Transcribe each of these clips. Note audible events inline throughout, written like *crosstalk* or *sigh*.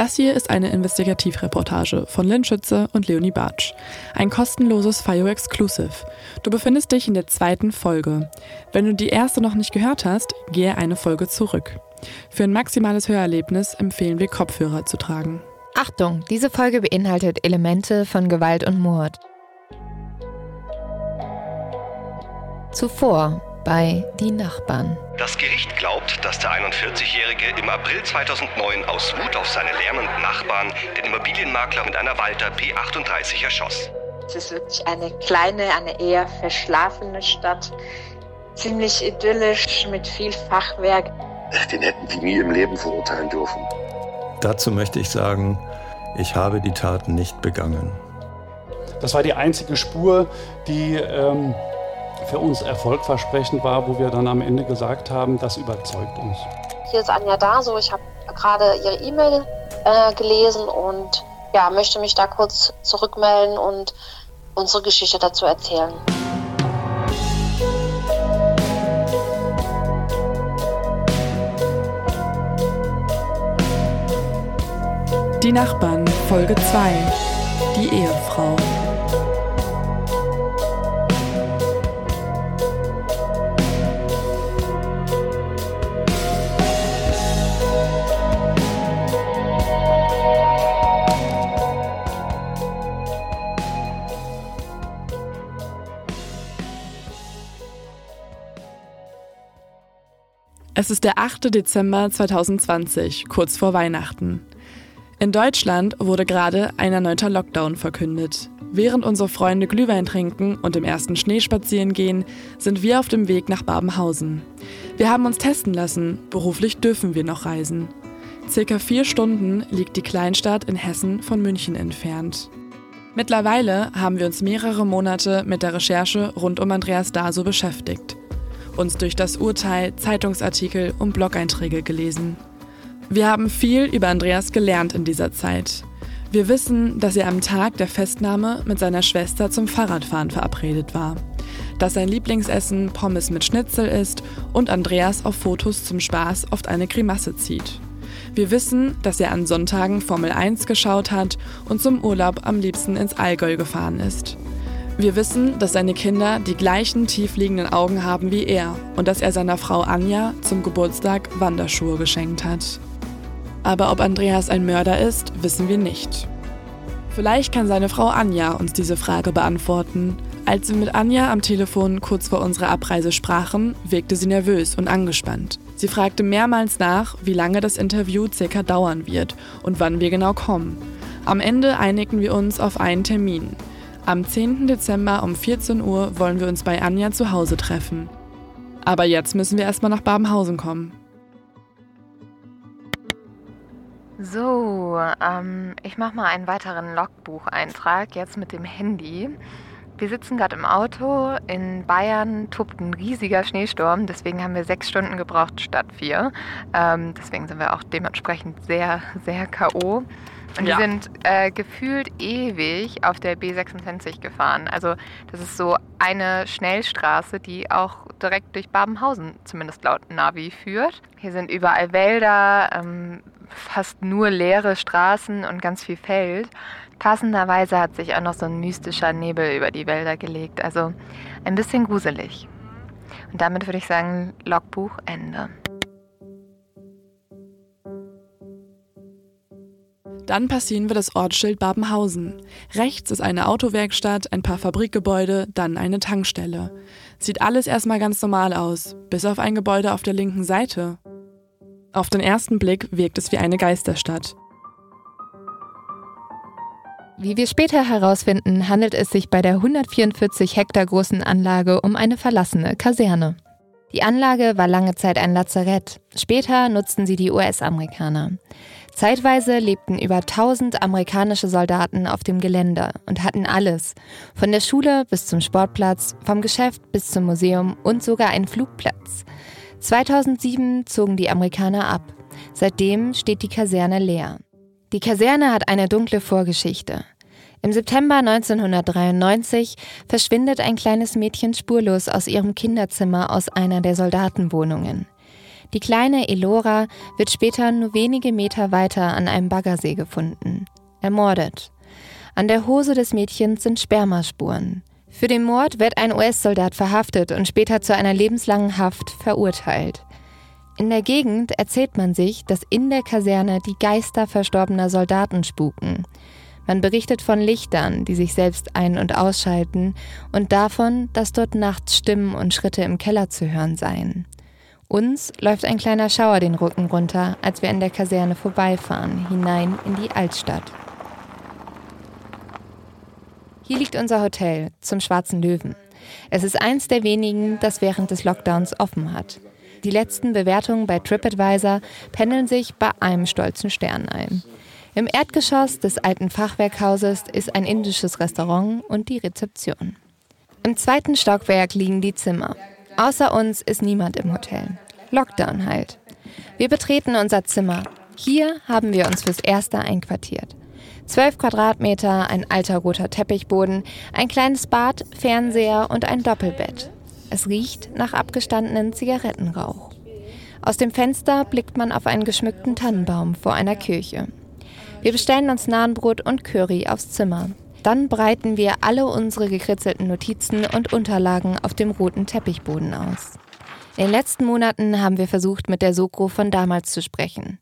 Das hier ist eine Investigativreportage von Lynn Schütze und Leonie Bartsch. Ein kostenloses FIO Exclusive. Du befindest dich in der zweiten Folge. Wenn du die erste noch nicht gehört hast, gehe eine Folge zurück. Für ein maximales Hörerlebnis empfehlen wir Kopfhörer zu tragen. Achtung, diese Folge beinhaltet Elemente von Gewalt und Mord. Zuvor bei Die Nachbarn. Das Gericht glaubt, dass der 41-Jährige im April 2009 aus Wut auf seine lärmenden Nachbarn den Immobilienmakler mit einer Walter P38 erschoss. Es ist wirklich eine kleine, eine eher verschlafene Stadt. Ziemlich idyllisch mit viel Fachwerk. Den hätten die nie im Leben verurteilen dürfen. Dazu möchte ich sagen, ich habe die Tat nicht begangen. Das war die einzige Spur, die ähm, für uns erfolgversprechend war, wo wir dann am Ende gesagt haben, das überzeugt uns. Hier ist Anja Daso. Ich habe gerade ihre E-Mail äh, gelesen und ja, möchte mich da kurz zurückmelden und unsere Geschichte dazu erzählen. Die Nachbarn, Folge 2. Die Ehefrau. Es ist der 8. Dezember 2020, kurz vor Weihnachten. In Deutschland wurde gerade ein erneuter Lockdown verkündet. Während unsere Freunde Glühwein trinken und im ersten Schnee spazieren gehen, sind wir auf dem Weg nach Babenhausen. Wir haben uns testen lassen, beruflich dürfen wir noch reisen. Circa vier Stunden liegt die Kleinstadt in Hessen von München entfernt. Mittlerweile haben wir uns mehrere Monate mit der Recherche rund um Andreas Daso beschäftigt uns durch das Urteil, Zeitungsartikel und Blog-Einträge gelesen. Wir haben viel über Andreas gelernt in dieser Zeit. Wir wissen, dass er am Tag der Festnahme mit seiner Schwester zum Fahrradfahren verabredet war. Dass sein Lieblingsessen Pommes mit Schnitzel ist und Andreas auf Fotos zum Spaß oft eine Grimasse zieht. Wir wissen, dass er an Sonntagen Formel 1 geschaut hat und zum Urlaub am liebsten ins Allgäu gefahren ist. Wir wissen, dass seine Kinder die gleichen tiefliegenden Augen haben wie er und dass er seiner Frau Anja zum Geburtstag Wanderschuhe geschenkt hat. Aber ob Andreas ein Mörder ist, wissen wir nicht. Vielleicht kann seine Frau Anja uns diese Frage beantworten. Als wir mit Anja am Telefon kurz vor unserer Abreise sprachen, wirkte sie nervös und angespannt. Sie fragte mehrmals nach, wie lange das Interview circa dauern wird und wann wir genau kommen. Am Ende einigten wir uns auf einen Termin. Am 10. Dezember um 14 Uhr wollen wir uns bei Anja zu Hause treffen. Aber jetzt müssen wir erstmal nach Babenhausen kommen. So, ähm, ich mache mal einen weiteren Logbucheintrag jetzt mit dem Handy. Wir sitzen gerade im Auto. In Bayern tobt ein riesiger Schneesturm. Deswegen haben wir sechs Stunden gebraucht statt vier. Ähm, deswegen sind wir auch dementsprechend sehr, sehr K.O. Und ja. die sind äh, gefühlt ewig auf der B26 gefahren. Also das ist so eine Schnellstraße, die auch direkt durch Babenhausen, zumindest laut Navi, führt. Hier sind überall Wälder, ähm, fast nur leere Straßen und ganz viel Feld. Passenderweise hat sich auch noch so ein mystischer Nebel über die Wälder gelegt. Also ein bisschen gruselig. Und damit würde ich sagen, Logbuch Ende. Dann passieren wir das Ortsschild Babenhausen. Rechts ist eine Autowerkstatt, ein paar Fabrikgebäude, dann eine Tankstelle. Sieht alles erstmal ganz normal aus, bis auf ein Gebäude auf der linken Seite. Auf den ersten Blick wirkt es wie eine Geisterstadt. Wie wir später herausfinden, handelt es sich bei der 144 Hektar großen Anlage um eine verlassene Kaserne. Die Anlage war lange Zeit ein Lazarett. Später nutzten sie die US-Amerikaner. Zeitweise lebten über 1000 amerikanische Soldaten auf dem Gelände und hatten alles, von der Schule bis zum Sportplatz, vom Geschäft bis zum Museum und sogar einen Flugplatz. 2007 zogen die Amerikaner ab. Seitdem steht die Kaserne leer. Die Kaserne hat eine dunkle Vorgeschichte. Im September 1993 verschwindet ein kleines Mädchen spurlos aus ihrem Kinderzimmer aus einer der Soldatenwohnungen. Die kleine Elora wird später nur wenige Meter weiter an einem Baggersee gefunden. Ermordet. An der Hose des Mädchens sind Spermaspuren. Für den Mord wird ein US-Soldat verhaftet und später zu einer lebenslangen Haft verurteilt. In der Gegend erzählt man sich, dass in der Kaserne die Geister verstorbener Soldaten spuken. Man berichtet von Lichtern, die sich selbst ein- und ausschalten, und davon, dass dort nachts Stimmen und Schritte im Keller zu hören seien. Uns läuft ein kleiner Schauer den Rücken runter, als wir an der Kaserne vorbeifahren, hinein in die Altstadt. Hier liegt unser Hotel zum Schwarzen Löwen. Es ist eins der wenigen, das während des Lockdowns offen hat. Die letzten Bewertungen bei TripAdvisor pendeln sich bei einem stolzen Stern ein. Im Erdgeschoss des alten Fachwerkhauses ist ein indisches Restaurant und die Rezeption. Im zweiten Stockwerk liegen die Zimmer. Außer uns ist niemand im Hotel. Lockdown halt. Wir betreten unser Zimmer. Hier haben wir uns fürs Erste einquartiert. 12 Quadratmeter, ein alter roter Teppichboden, ein kleines Bad, Fernseher und ein Doppelbett. Es riecht nach abgestandenen Zigarettenrauch. Aus dem Fenster blickt man auf einen geschmückten Tannenbaum vor einer Kirche. Wir bestellen uns Nahenbrot und Curry aufs Zimmer. Dann breiten wir alle unsere gekritzelten Notizen und Unterlagen auf dem roten Teppichboden aus. In den letzten Monaten haben wir versucht, mit der Sokro von damals zu sprechen.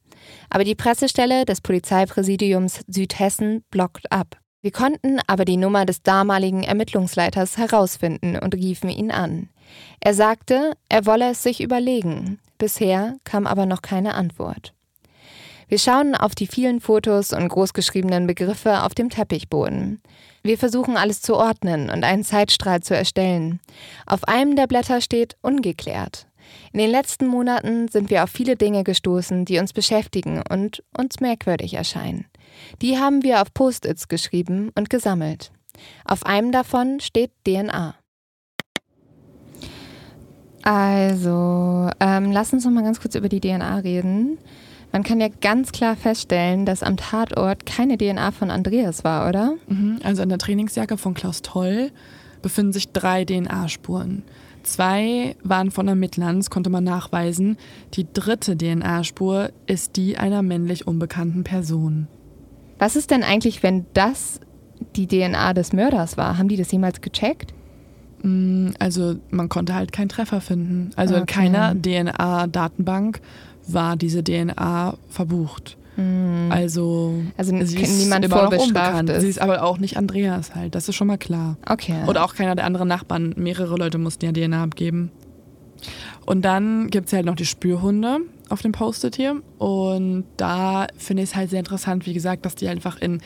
Aber die Pressestelle des Polizeipräsidiums Südhessen blockt ab. Wir konnten aber die Nummer des damaligen Ermittlungsleiters herausfinden und riefen ihn an. Er sagte, er wolle es sich überlegen. Bisher kam aber noch keine Antwort. Wir schauen auf die vielen Fotos und großgeschriebenen Begriffe auf dem Teppichboden. Wir versuchen alles zu ordnen und einen Zeitstrahl zu erstellen. Auf einem der Blätter steht ungeklärt. In den letzten Monaten sind wir auf viele Dinge gestoßen, die uns beschäftigen und uns merkwürdig erscheinen. Die haben wir auf Post-its geschrieben und gesammelt. Auf einem davon steht DNA. Also, ähm, lass uns noch mal ganz kurz über die DNA reden. Man kann ja ganz klar feststellen, dass am Tatort keine DNA von Andreas war, oder? Mhm, also an der Trainingsjacke von Klaus Toll befinden sich drei DNA-Spuren. Zwei waren von Ermittlern, das konnte man nachweisen. Die dritte DNA-Spur ist die einer männlich unbekannten Person. Was ist denn eigentlich, wenn das die DNA des Mörders war? Haben die das jemals gecheckt? Mm, also man konnte halt keinen Treffer finden. Also okay. in keiner DNA-Datenbank war diese DNA verbucht. Mhm. Also, also sie ist niemand immer noch unbekannt. Ist. Sie ist aber auch nicht Andreas halt, das ist schon mal klar. Okay. Oder auch keiner der anderen Nachbarn. Mehrere Leute mussten ja DNA abgeben. Und dann gibt es halt noch die Spürhunde auf dem Post-it hier. Und da finde ich es halt sehr interessant, wie gesagt, dass die einfach in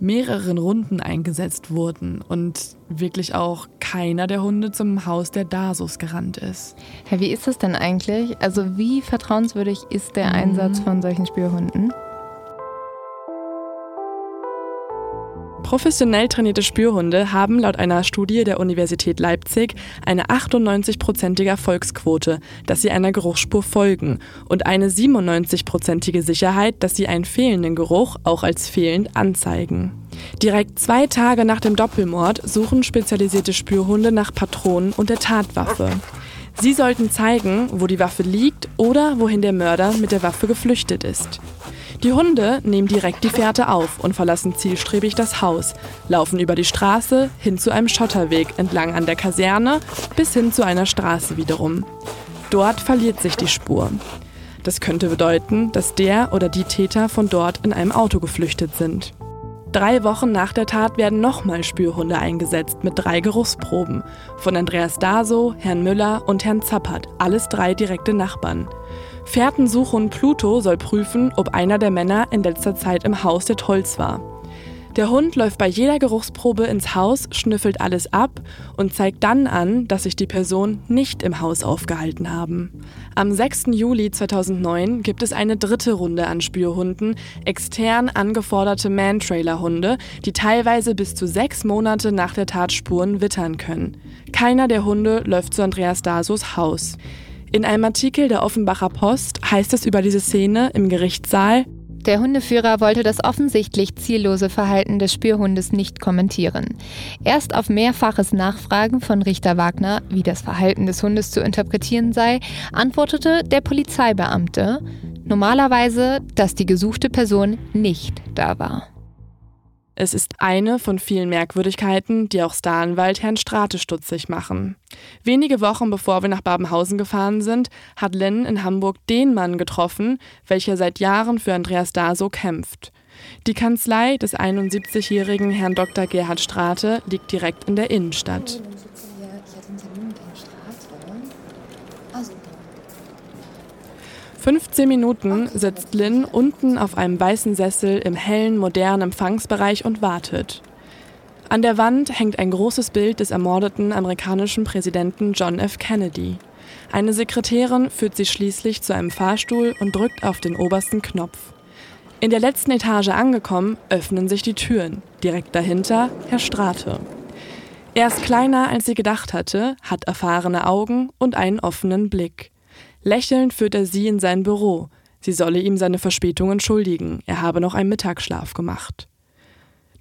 mehreren Runden eingesetzt wurden und wirklich auch keiner der Hunde zum Haus der Dasos gerannt ist. Ja, wie ist das denn eigentlich? Also wie vertrauenswürdig ist der mhm. Einsatz von solchen Spürhunden? Professionell trainierte Spürhunde haben laut einer Studie der Universität Leipzig eine 98-prozentige Erfolgsquote, dass sie einer Geruchsspur folgen und eine 97-prozentige Sicherheit, dass sie einen fehlenden Geruch auch als fehlend anzeigen. Direkt zwei Tage nach dem Doppelmord suchen spezialisierte Spürhunde nach Patronen und der Tatwaffe. Sie sollten zeigen, wo die Waffe liegt oder wohin der Mörder mit der Waffe geflüchtet ist. Die Hunde nehmen direkt die Fährte auf und verlassen zielstrebig das Haus, laufen über die Straße hin zu einem Schotterweg entlang an der Kaserne bis hin zu einer Straße wiederum. Dort verliert sich die Spur. Das könnte bedeuten, dass der oder die Täter von dort in einem Auto geflüchtet sind. Drei Wochen nach der Tat werden nochmal Spürhunde eingesetzt mit drei Geruchsproben. Von Andreas Daso, Herrn Müller und Herrn Zappert, alles drei direkte Nachbarn. Fährtensuchhund Pluto soll prüfen, ob einer der Männer in letzter Zeit im Haus der Tolls war. Der Hund läuft bei jeder Geruchsprobe ins Haus, schnüffelt alles ab und zeigt dann an, dass sich die Person nicht im Haus aufgehalten haben. Am 6. Juli 2009 gibt es eine dritte Runde an Spürhunden, extern angeforderte Man-Trailer-Hunde, die teilweise bis zu sechs Monate nach der Tat Spuren wittern können. Keiner der Hunde läuft zu Andreas Dasos Haus. In einem Artikel der Offenbacher Post heißt es über diese Szene im Gerichtssaal, Der Hundeführer wollte das offensichtlich ziellose Verhalten des Spürhundes nicht kommentieren. Erst auf mehrfaches Nachfragen von Richter Wagner, wie das Verhalten des Hundes zu interpretieren sei, antwortete der Polizeibeamte normalerweise, dass die gesuchte Person nicht da war. Es ist eine von vielen Merkwürdigkeiten, die auch Staranwalt Herrn Strate stutzig machen. Wenige Wochen bevor wir nach Babenhausen gefahren sind, hat Lynn in Hamburg den Mann getroffen, welcher seit Jahren für Andreas Daso kämpft. Die Kanzlei des 71-jährigen Herrn Dr. Gerhard Strate liegt direkt in der Innenstadt. 15 Minuten sitzt Lynn unten auf einem weißen Sessel im hellen, modernen Empfangsbereich und wartet. An der Wand hängt ein großes Bild des ermordeten amerikanischen Präsidenten John F. Kennedy. Eine Sekretärin führt sie schließlich zu einem Fahrstuhl und drückt auf den obersten Knopf. In der letzten Etage angekommen, öffnen sich die Türen. Direkt dahinter Herr Strate. Er ist kleiner, als sie gedacht hatte, hat erfahrene Augen und einen offenen Blick. Lächelnd führt er sie in sein Büro. Sie solle ihm seine Verspätung entschuldigen, er habe noch einen Mittagsschlaf gemacht.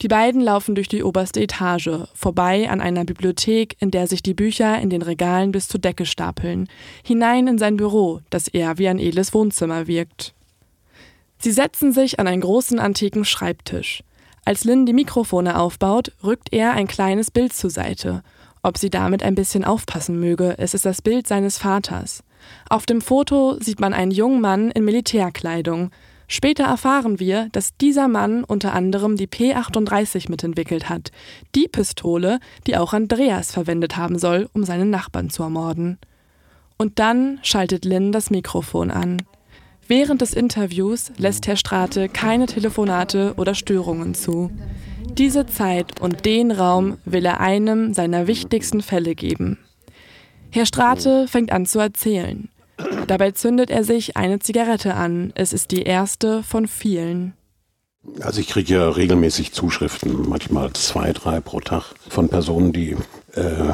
Die beiden laufen durch die oberste Etage, vorbei an einer Bibliothek, in der sich die Bücher in den Regalen bis zur Decke stapeln, hinein in sein Büro, das eher wie ein edles Wohnzimmer wirkt. Sie setzen sich an einen großen antiken Schreibtisch. Als Lynn die Mikrofone aufbaut, rückt er ein kleines Bild zur Seite. Ob sie damit ein bisschen aufpassen möge, es ist das Bild seines Vaters. Auf dem Foto sieht man einen jungen Mann in Militärkleidung. Später erfahren wir, dass dieser Mann unter anderem die P38 mitentwickelt hat, die Pistole, die auch Andreas verwendet haben soll, um seinen Nachbarn zu ermorden. Und dann schaltet Lynn das Mikrofon an. Während des Interviews lässt Herr Strate keine Telefonate oder Störungen zu. Diese Zeit und den Raum will er einem seiner wichtigsten Fälle geben. Herr Strate fängt an zu erzählen. Dabei zündet er sich eine Zigarette an. Es ist die erste von vielen. Also ich kriege ja regelmäßig Zuschriften, manchmal zwei, drei pro Tag, von Personen, die äh,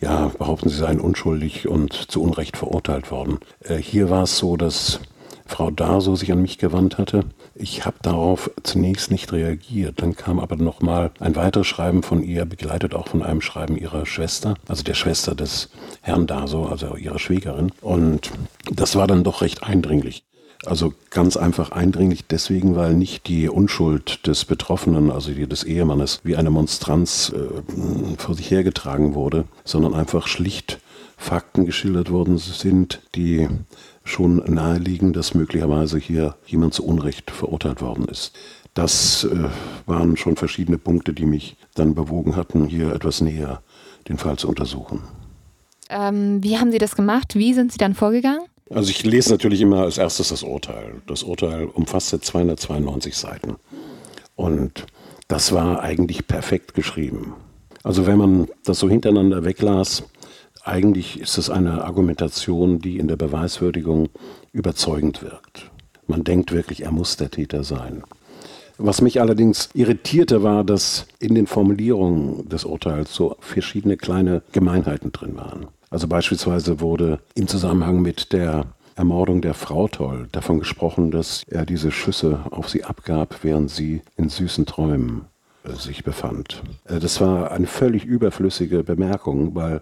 ja behaupten, sie seien unschuldig und zu Unrecht verurteilt worden. Äh, hier war es so, dass Frau Daso sich an mich gewandt hatte ich habe darauf zunächst nicht reagiert. Dann kam aber nochmal ein weiteres Schreiben von ihr, begleitet auch von einem Schreiben ihrer Schwester, also der Schwester des Herrn Daso, also ihrer Schwägerin. Und das war dann doch recht eindringlich. Also ganz einfach eindringlich deswegen, weil nicht die Unschuld des Betroffenen, also die des Ehemannes, wie eine Monstranz äh, vor sich hergetragen wurde, sondern einfach schlicht Fakten geschildert worden sind, die schon naheliegen, dass möglicherweise hier jemand zu Unrecht verurteilt worden ist. Das äh, waren schon verschiedene Punkte, die mich dann bewogen hatten, hier etwas näher den Fall zu untersuchen. Ähm, wie haben Sie das gemacht? Wie sind Sie dann vorgegangen? Also ich lese natürlich immer als erstes das Urteil. Das Urteil umfasste 292 Seiten. Und das war eigentlich perfekt geschrieben. Also wenn man das so hintereinander weglas, eigentlich ist es eine Argumentation, die in der Beweiswürdigung überzeugend wirkt. Man denkt wirklich, er muss der Täter sein. Was mich allerdings irritierte, war, dass in den Formulierungen des Urteils so verschiedene kleine Gemeinheiten drin waren. Also beispielsweise wurde im Zusammenhang mit der Ermordung der Frau Toll davon gesprochen, dass er diese Schüsse auf sie abgab, während sie in süßen Träumen sich befand. Äh, das war eine völlig überflüssige Bemerkung, weil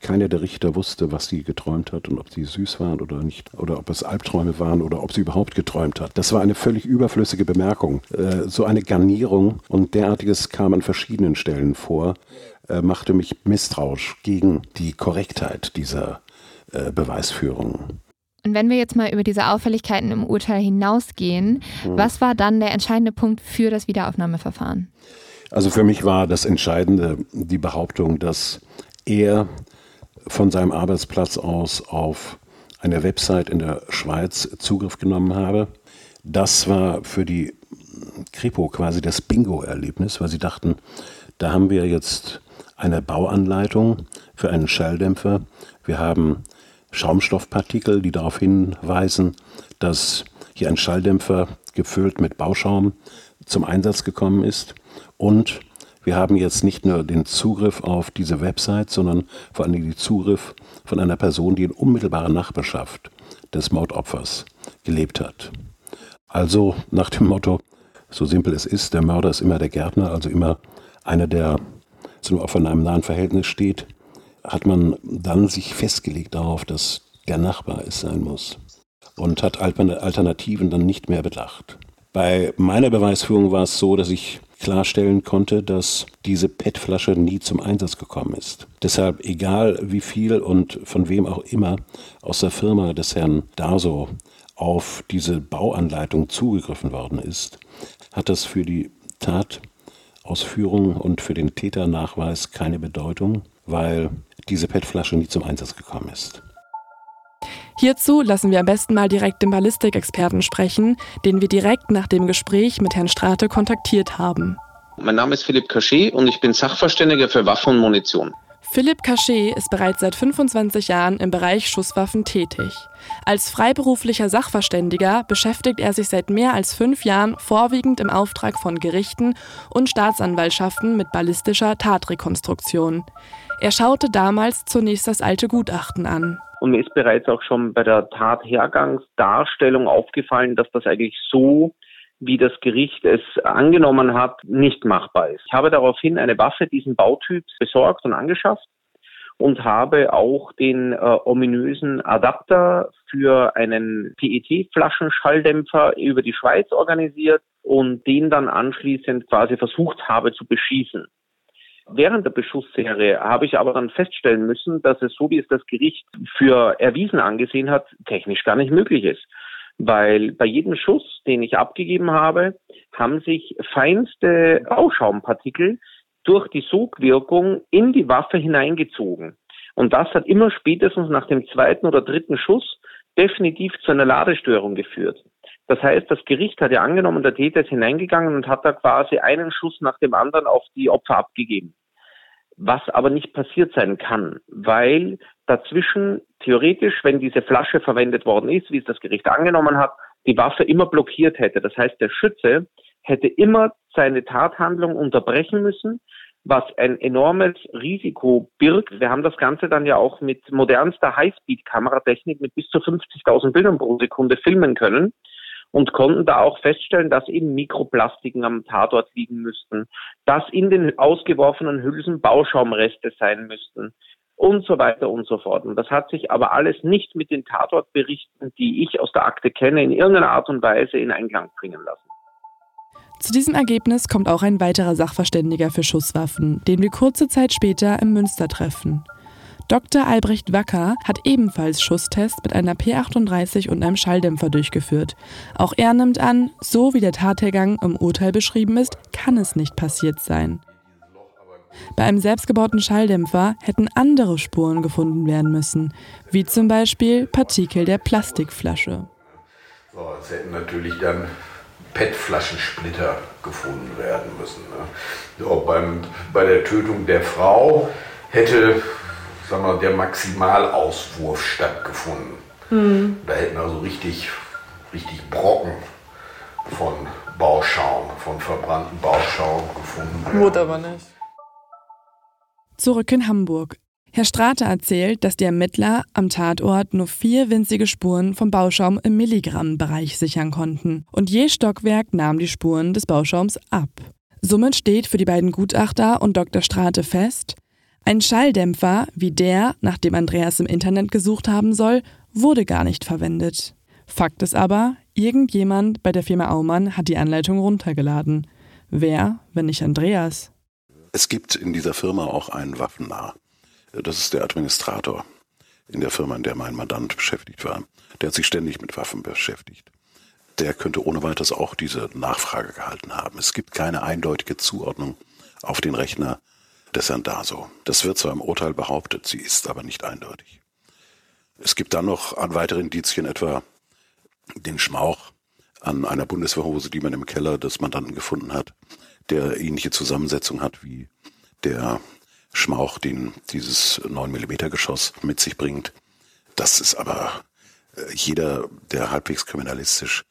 keiner der Richter wusste, was sie geträumt hat und ob sie süß waren oder nicht, oder ob es Albträume waren oder ob sie überhaupt geträumt hat. Das war eine völlig überflüssige Bemerkung. Äh, so eine Garnierung und derartiges kam an verschiedenen Stellen vor, machte mich misstrauisch gegen die Korrektheit dieser Beweisführung. Und wenn wir jetzt mal über diese Auffälligkeiten im Urteil hinausgehen, mhm. was war dann der entscheidende Punkt für das Wiederaufnahmeverfahren? Also für mich war das Entscheidende die Behauptung, dass er von seinem Arbeitsplatz aus auf eine Website in der Schweiz Zugriff genommen habe. Das war für die Kripo quasi das Bingo-Erlebnis, weil sie dachten, da haben wir jetzt eine Bauanleitung für einen Schalldämpfer. Wir haben Schaumstoffpartikel, die darauf hinweisen, dass hier ein Schalldämpfer gefüllt mit Bauschaum zum Einsatz gekommen ist. Und wir haben jetzt nicht nur den Zugriff auf diese Website, sondern vor allem den Zugriff von einer Person, die in unmittelbarer Nachbarschaft des Mordopfers gelebt hat. Also nach dem Motto, so simpel es ist, der Mörder ist immer der Gärtner, also immer einer, der zum Opfer in einem nahen Verhältnis steht, hat man dann sich festgelegt darauf, dass der Nachbar es sein muss und hat Alternativen dann nicht mehr bedacht. Bei meiner Beweisführung war es so, dass ich klarstellen konnte, dass diese PET-Flasche nie zum Einsatz gekommen ist. Deshalb, egal wie viel und von wem auch immer aus der Firma des Herrn Daso auf diese Bauanleitung zugegriffen worden ist, hat das für die Tatausführung und für den Täternachweis keine Bedeutung, weil diese PET-Flasche nie zum Einsatz gekommen ist. Hierzu lassen wir am besten mal direkt den Ballistikexperten sprechen, den wir direkt nach dem Gespräch mit Herrn Strate kontaktiert haben. Mein Name ist Philipp Cachet und ich bin Sachverständiger für Waffen und Munition. Philipp Cachet ist bereits seit 25 Jahren im Bereich Schusswaffen tätig. Als freiberuflicher Sachverständiger beschäftigt er sich seit mehr als fünf Jahren vorwiegend im Auftrag von Gerichten und Staatsanwaltschaften mit ballistischer Tatrekonstruktion. Er schaute damals zunächst das alte Gutachten an. Und mir ist bereits auch schon bei der Tathergangsdarstellung aufgefallen, dass das eigentlich so wie das Gericht es angenommen hat, nicht machbar ist. Ich habe daraufhin eine Waffe diesen Bautyps besorgt und angeschafft und habe auch den äh, ominösen Adapter für einen PET-Flaschenschalldämpfer über die Schweiz organisiert und den dann anschließend quasi versucht habe zu beschießen. Während der Beschussserie habe ich aber dann feststellen müssen, dass es so, wie es das Gericht für erwiesen angesehen hat, technisch gar nicht möglich ist weil bei jedem Schuss, den ich abgegeben habe, haben sich feinste Bauschaumpartikel durch die Sogwirkung in die Waffe hineingezogen. Und das hat immer spätestens nach dem zweiten oder dritten Schuss definitiv zu einer Ladestörung geführt. Das heißt, das Gericht hat ja angenommen, der Täter ist hineingegangen und hat da quasi einen Schuss nach dem anderen auf die Opfer abgegeben was aber nicht passiert sein kann, weil dazwischen theoretisch, wenn diese Flasche verwendet worden ist, wie es das Gericht angenommen hat, die Waffe immer blockiert hätte. Das heißt, der Schütze hätte immer seine Tathandlung unterbrechen müssen, was ein enormes Risiko birgt. Wir haben das Ganze dann ja auch mit modernster Highspeed-Kameratechnik mit bis zu 50.000 Bildern pro Sekunde filmen können und konnten da auch feststellen, dass eben Mikroplastiken am Tatort liegen müssten, dass in den ausgeworfenen Hülsen Bauschaumreste sein müssten und so weiter und so fort. Und das hat sich aber alles nicht mit den Tatortberichten, die ich aus der Akte kenne, in irgendeiner Art und Weise in Einklang bringen lassen. Zu diesem Ergebnis kommt auch ein weiterer Sachverständiger für Schusswaffen, den wir kurze Zeit später im Münster treffen. Dr. Albrecht Wacker hat ebenfalls Schusstests mit einer P38 und einem Schalldämpfer durchgeführt. Auch er nimmt an, so wie der Tathergang im Urteil beschrieben ist, kann es nicht passiert sein. Bei einem selbstgebauten Schalldämpfer hätten andere Spuren gefunden werden müssen, wie zum Beispiel Partikel der Plastikflasche. So, es hätten natürlich dann PET-Flaschensplitter gefunden werden müssen. Ne? So, beim, bei der Tötung der Frau hätte sagen wir, der Maximalauswurf stattgefunden. Mhm. Da hätten also richtig, richtig Brocken von Bauschaum, von verbrannten Bauschaum gefunden. Wurde aber nicht. Zurück in Hamburg. Herr Strate erzählt, dass die Ermittler am Tatort nur vier winzige Spuren vom Bauschaum im Milligrammbereich sichern konnten. Und je Stockwerk nahm die Spuren des Bauschaums ab. Somit steht für die beiden Gutachter und Dr. Strate fest, ein Schalldämpfer, wie der, nach dem Andreas im Internet gesucht haben soll, wurde gar nicht verwendet. Fakt ist aber, irgendjemand bei der Firma Aumann hat die Anleitung runtergeladen. Wer, wenn nicht Andreas? Es gibt in dieser Firma auch einen Waffennah. Das ist der Administrator in der Firma, in der mein Mandant beschäftigt war. Der hat sich ständig mit Waffen beschäftigt. Der könnte ohne weiteres auch diese Nachfrage gehalten haben. Es gibt keine eindeutige Zuordnung auf den Rechner des Herrn Daso. Das wird zwar im Urteil behauptet, sie ist aber nicht eindeutig. Es gibt dann noch an weitere Indizien, etwa den Schmauch an einer Bundeswehrhose, die man im Keller des Mandanten gefunden hat, der ähnliche Zusammensetzung hat wie der Schmauch, den dieses 9 mm Geschoss mit sich bringt. Das ist aber äh, jeder, der halbwegs kriminalistisch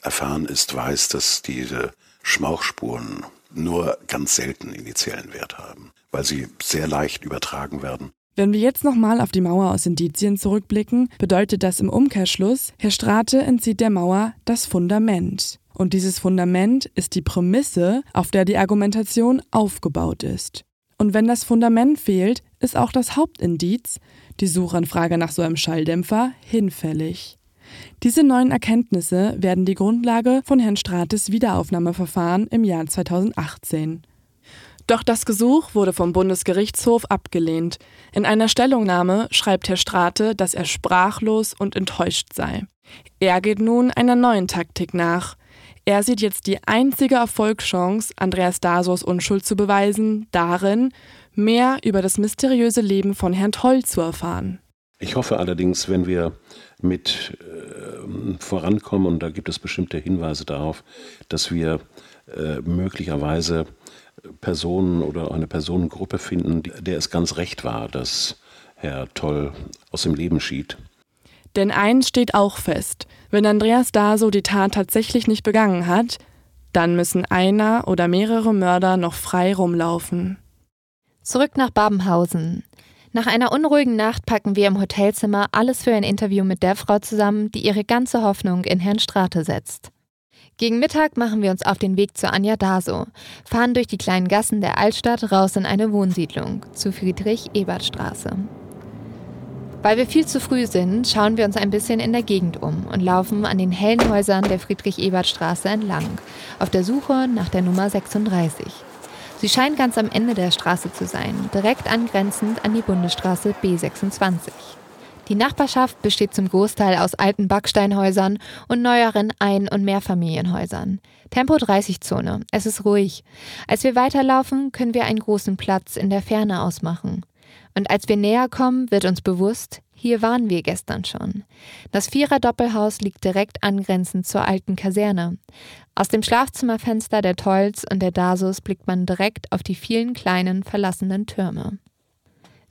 erfahren ist, weiß, dass diese Schmauchspuren nur ganz selten initiellen Wert haben weil sie sehr leicht übertragen werden. Wenn wir jetzt nochmal auf die Mauer aus Indizien zurückblicken, bedeutet das im Umkehrschluss, Herr Strate entzieht der Mauer das Fundament. Und dieses Fundament ist die Prämisse, auf der die Argumentation aufgebaut ist. Und wenn das Fundament fehlt, ist auch das Hauptindiz, die Suchanfrage nach so einem Schalldämpfer, hinfällig. Diese neuen Erkenntnisse werden die Grundlage von Herrn Strates Wiederaufnahmeverfahren im Jahr 2018. Doch das Gesuch wurde vom Bundesgerichtshof abgelehnt. In einer Stellungnahme schreibt Herr Strate, dass er sprachlos und enttäuscht sei. Er geht nun einer neuen Taktik nach. Er sieht jetzt die einzige Erfolgschance, Andreas Dasos Unschuld zu beweisen, darin, mehr über das mysteriöse Leben von Herrn Toll zu erfahren. Ich hoffe allerdings, wenn wir mit äh, vorankommen, und da gibt es bestimmte Hinweise darauf, dass wir äh, möglicherweise Personen oder eine Personengruppe finden, der es ganz recht war, dass Herr Toll aus dem Leben schied. Denn eins steht auch fest, wenn Andreas Daso die Tat tatsächlich nicht begangen hat, dann müssen einer oder mehrere Mörder noch frei rumlaufen. Zurück nach Babenhausen. Nach einer unruhigen Nacht packen wir im Hotelzimmer alles für ein Interview mit der Frau zusammen, die ihre ganze Hoffnung in Herrn Strate setzt. Gegen Mittag machen wir uns auf den Weg zu Anja Daso, fahren durch die kleinen Gassen der Altstadt raus in eine Wohnsiedlung, zu Friedrich-Ebert-Straße. Weil wir viel zu früh sind, schauen wir uns ein bisschen in der Gegend um und laufen an den hellen Häusern der Friedrich-Ebert-Straße entlang, auf der Suche nach der Nummer 36. Sie scheint ganz am Ende der Straße zu sein, direkt angrenzend an die Bundesstraße B26. Die Nachbarschaft besteht zum Großteil aus alten Backsteinhäusern und neueren Ein- und Mehrfamilienhäusern. Tempo 30-Zone. Es ist ruhig. Als wir weiterlaufen, können wir einen großen Platz in der Ferne ausmachen. Und als wir näher kommen, wird uns bewusst, hier waren wir gestern schon. Das Vierer-Doppelhaus liegt direkt angrenzend zur alten Kaserne. Aus dem Schlafzimmerfenster der Tolls und der Dasos blickt man direkt auf die vielen kleinen verlassenen Türme.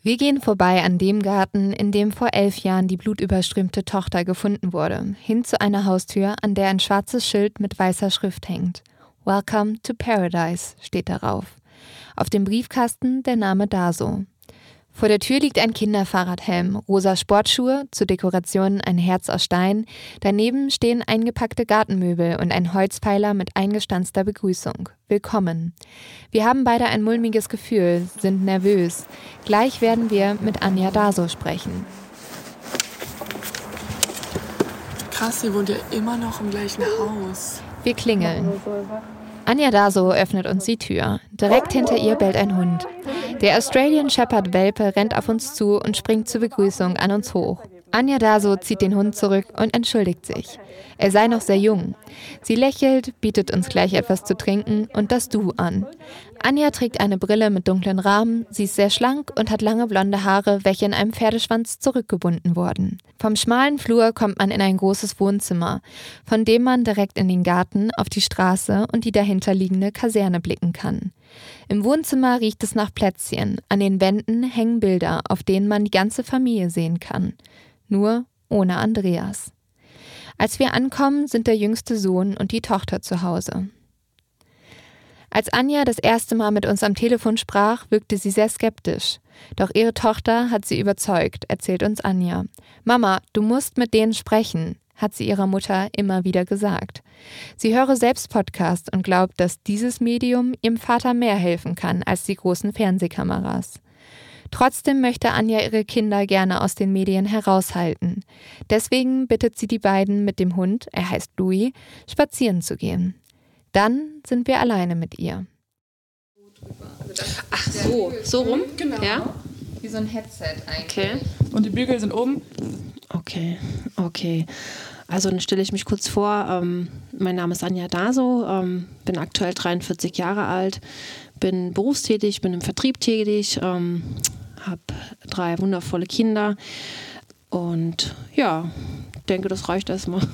Wir gehen vorbei an dem Garten, in dem vor elf Jahren die blutüberströmte Tochter gefunden wurde, hin zu einer Haustür, an der ein schwarzes Schild mit weißer Schrift hängt. Welcome to Paradise steht darauf. Auf dem Briefkasten der Name Daso. Vor der Tür liegt ein Kinderfahrradhelm, rosa Sportschuhe, zur Dekoration ein Herz aus Stein. Daneben stehen eingepackte Gartenmöbel und ein Holzpfeiler mit eingestanzter Begrüßung. Willkommen. Wir haben beide ein mulmiges Gefühl, sind nervös. Gleich werden wir mit Anja Daso sprechen. Krass, sie wohnt ja immer noch im gleichen Haus. Wir klingeln. Anja Daso öffnet uns die Tür. Direkt hinter ihr bellt ein Hund. Der Australian Shepherd Welpe rennt auf uns zu und springt zur Begrüßung an uns hoch. Anja Daso zieht den Hund zurück und entschuldigt sich. Er sei noch sehr jung. Sie lächelt, bietet uns gleich etwas zu trinken und das Du an. Anja trägt eine Brille mit dunklen Rahmen, sie ist sehr schlank und hat lange blonde Haare, welche in einem Pferdeschwanz zurückgebunden wurden. Vom schmalen Flur kommt man in ein großes Wohnzimmer, von dem man direkt in den Garten, auf die Straße und die dahinterliegende Kaserne blicken kann. Im Wohnzimmer riecht es nach Plätzchen, an den Wänden hängen Bilder, auf denen man die ganze Familie sehen kann. Nur ohne Andreas. Als wir ankommen, sind der jüngste Sohn und die Tochter zu Hause. Als Anja das erste Mal mit uns am Telefon sprach, wirkte sie sehr skeptisch. Doch ihre Tochter hat sie überzeugt, erzählt uns Anja. Mama, du musst mit denen sprechen, hat sie ihrer Mutter immer wieder gesagt. Sie höre selbst Podcast und glaubt, dass dieses Medium ihrem Vater mehr helfen kann als die großen Fernsehkameras. Trotzdem möchte Anja ihre Kinder gerne aus den Medien heraushalten. Deswegen bittet sie die beiden mit dem Hund, er heißt Louis, spazieren zu gehen. Dann sind wir alleine mit ihr. Ach so, so rum? Genau. Ja? Wie so ein Headset eigentlich. Okay. Und die Bügel sind oben. Okay, okay. Also dann stelle ich mich kurz vor. Ähm, mein Name ist Anja Daso, ähm, bin aktuell 43 Jahre alt, bin berufstätig, bin im Vertrieb tätig, ähm, habe drei wundervolle Kinder und ja, denke, das reicht erstmal. *laughs*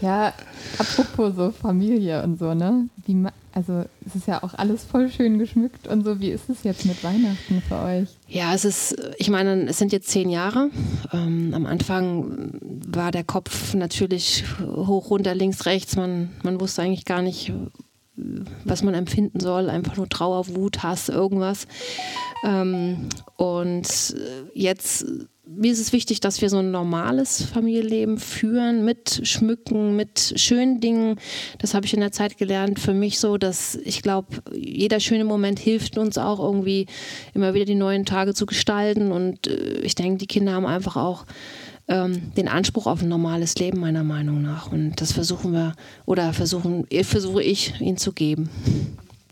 Ja, apropos so Familie und so, ne? Wie, also es ist ja auch alles voll schön geschmückt und so. Wie ist es jetzt mit Weihnachten für euch? Ja, es ist, ich meine, es sind jetzt zehn Jahre. Ähm, am Anfang war der Kopf natürlich hoch, runter, links, rechts. Man, man wusste eigentlich gar nicht, was man empfinden soll. Einfach nur Trauer, Wut, Hass, irgendwas. Ähm, und jetzt mir ist es wichtig, dass wir so ein normales Familienleben führen mit Schmücken, mit schönen Dingen. Das habe ich in der Zeit gelernt. Für mich so, dass ich glaube, jeder schöne Moment hilft uns auch irgendwie immer wieder die neuen Tage zu gestalten. Und äh, ich denke, die Kinder haben einfach auch ähm, den Anspruch auf ein normales Leben meiner Meinung nach. Und das versuchen wir oder versuchen, versuche ich ihnen zu geben.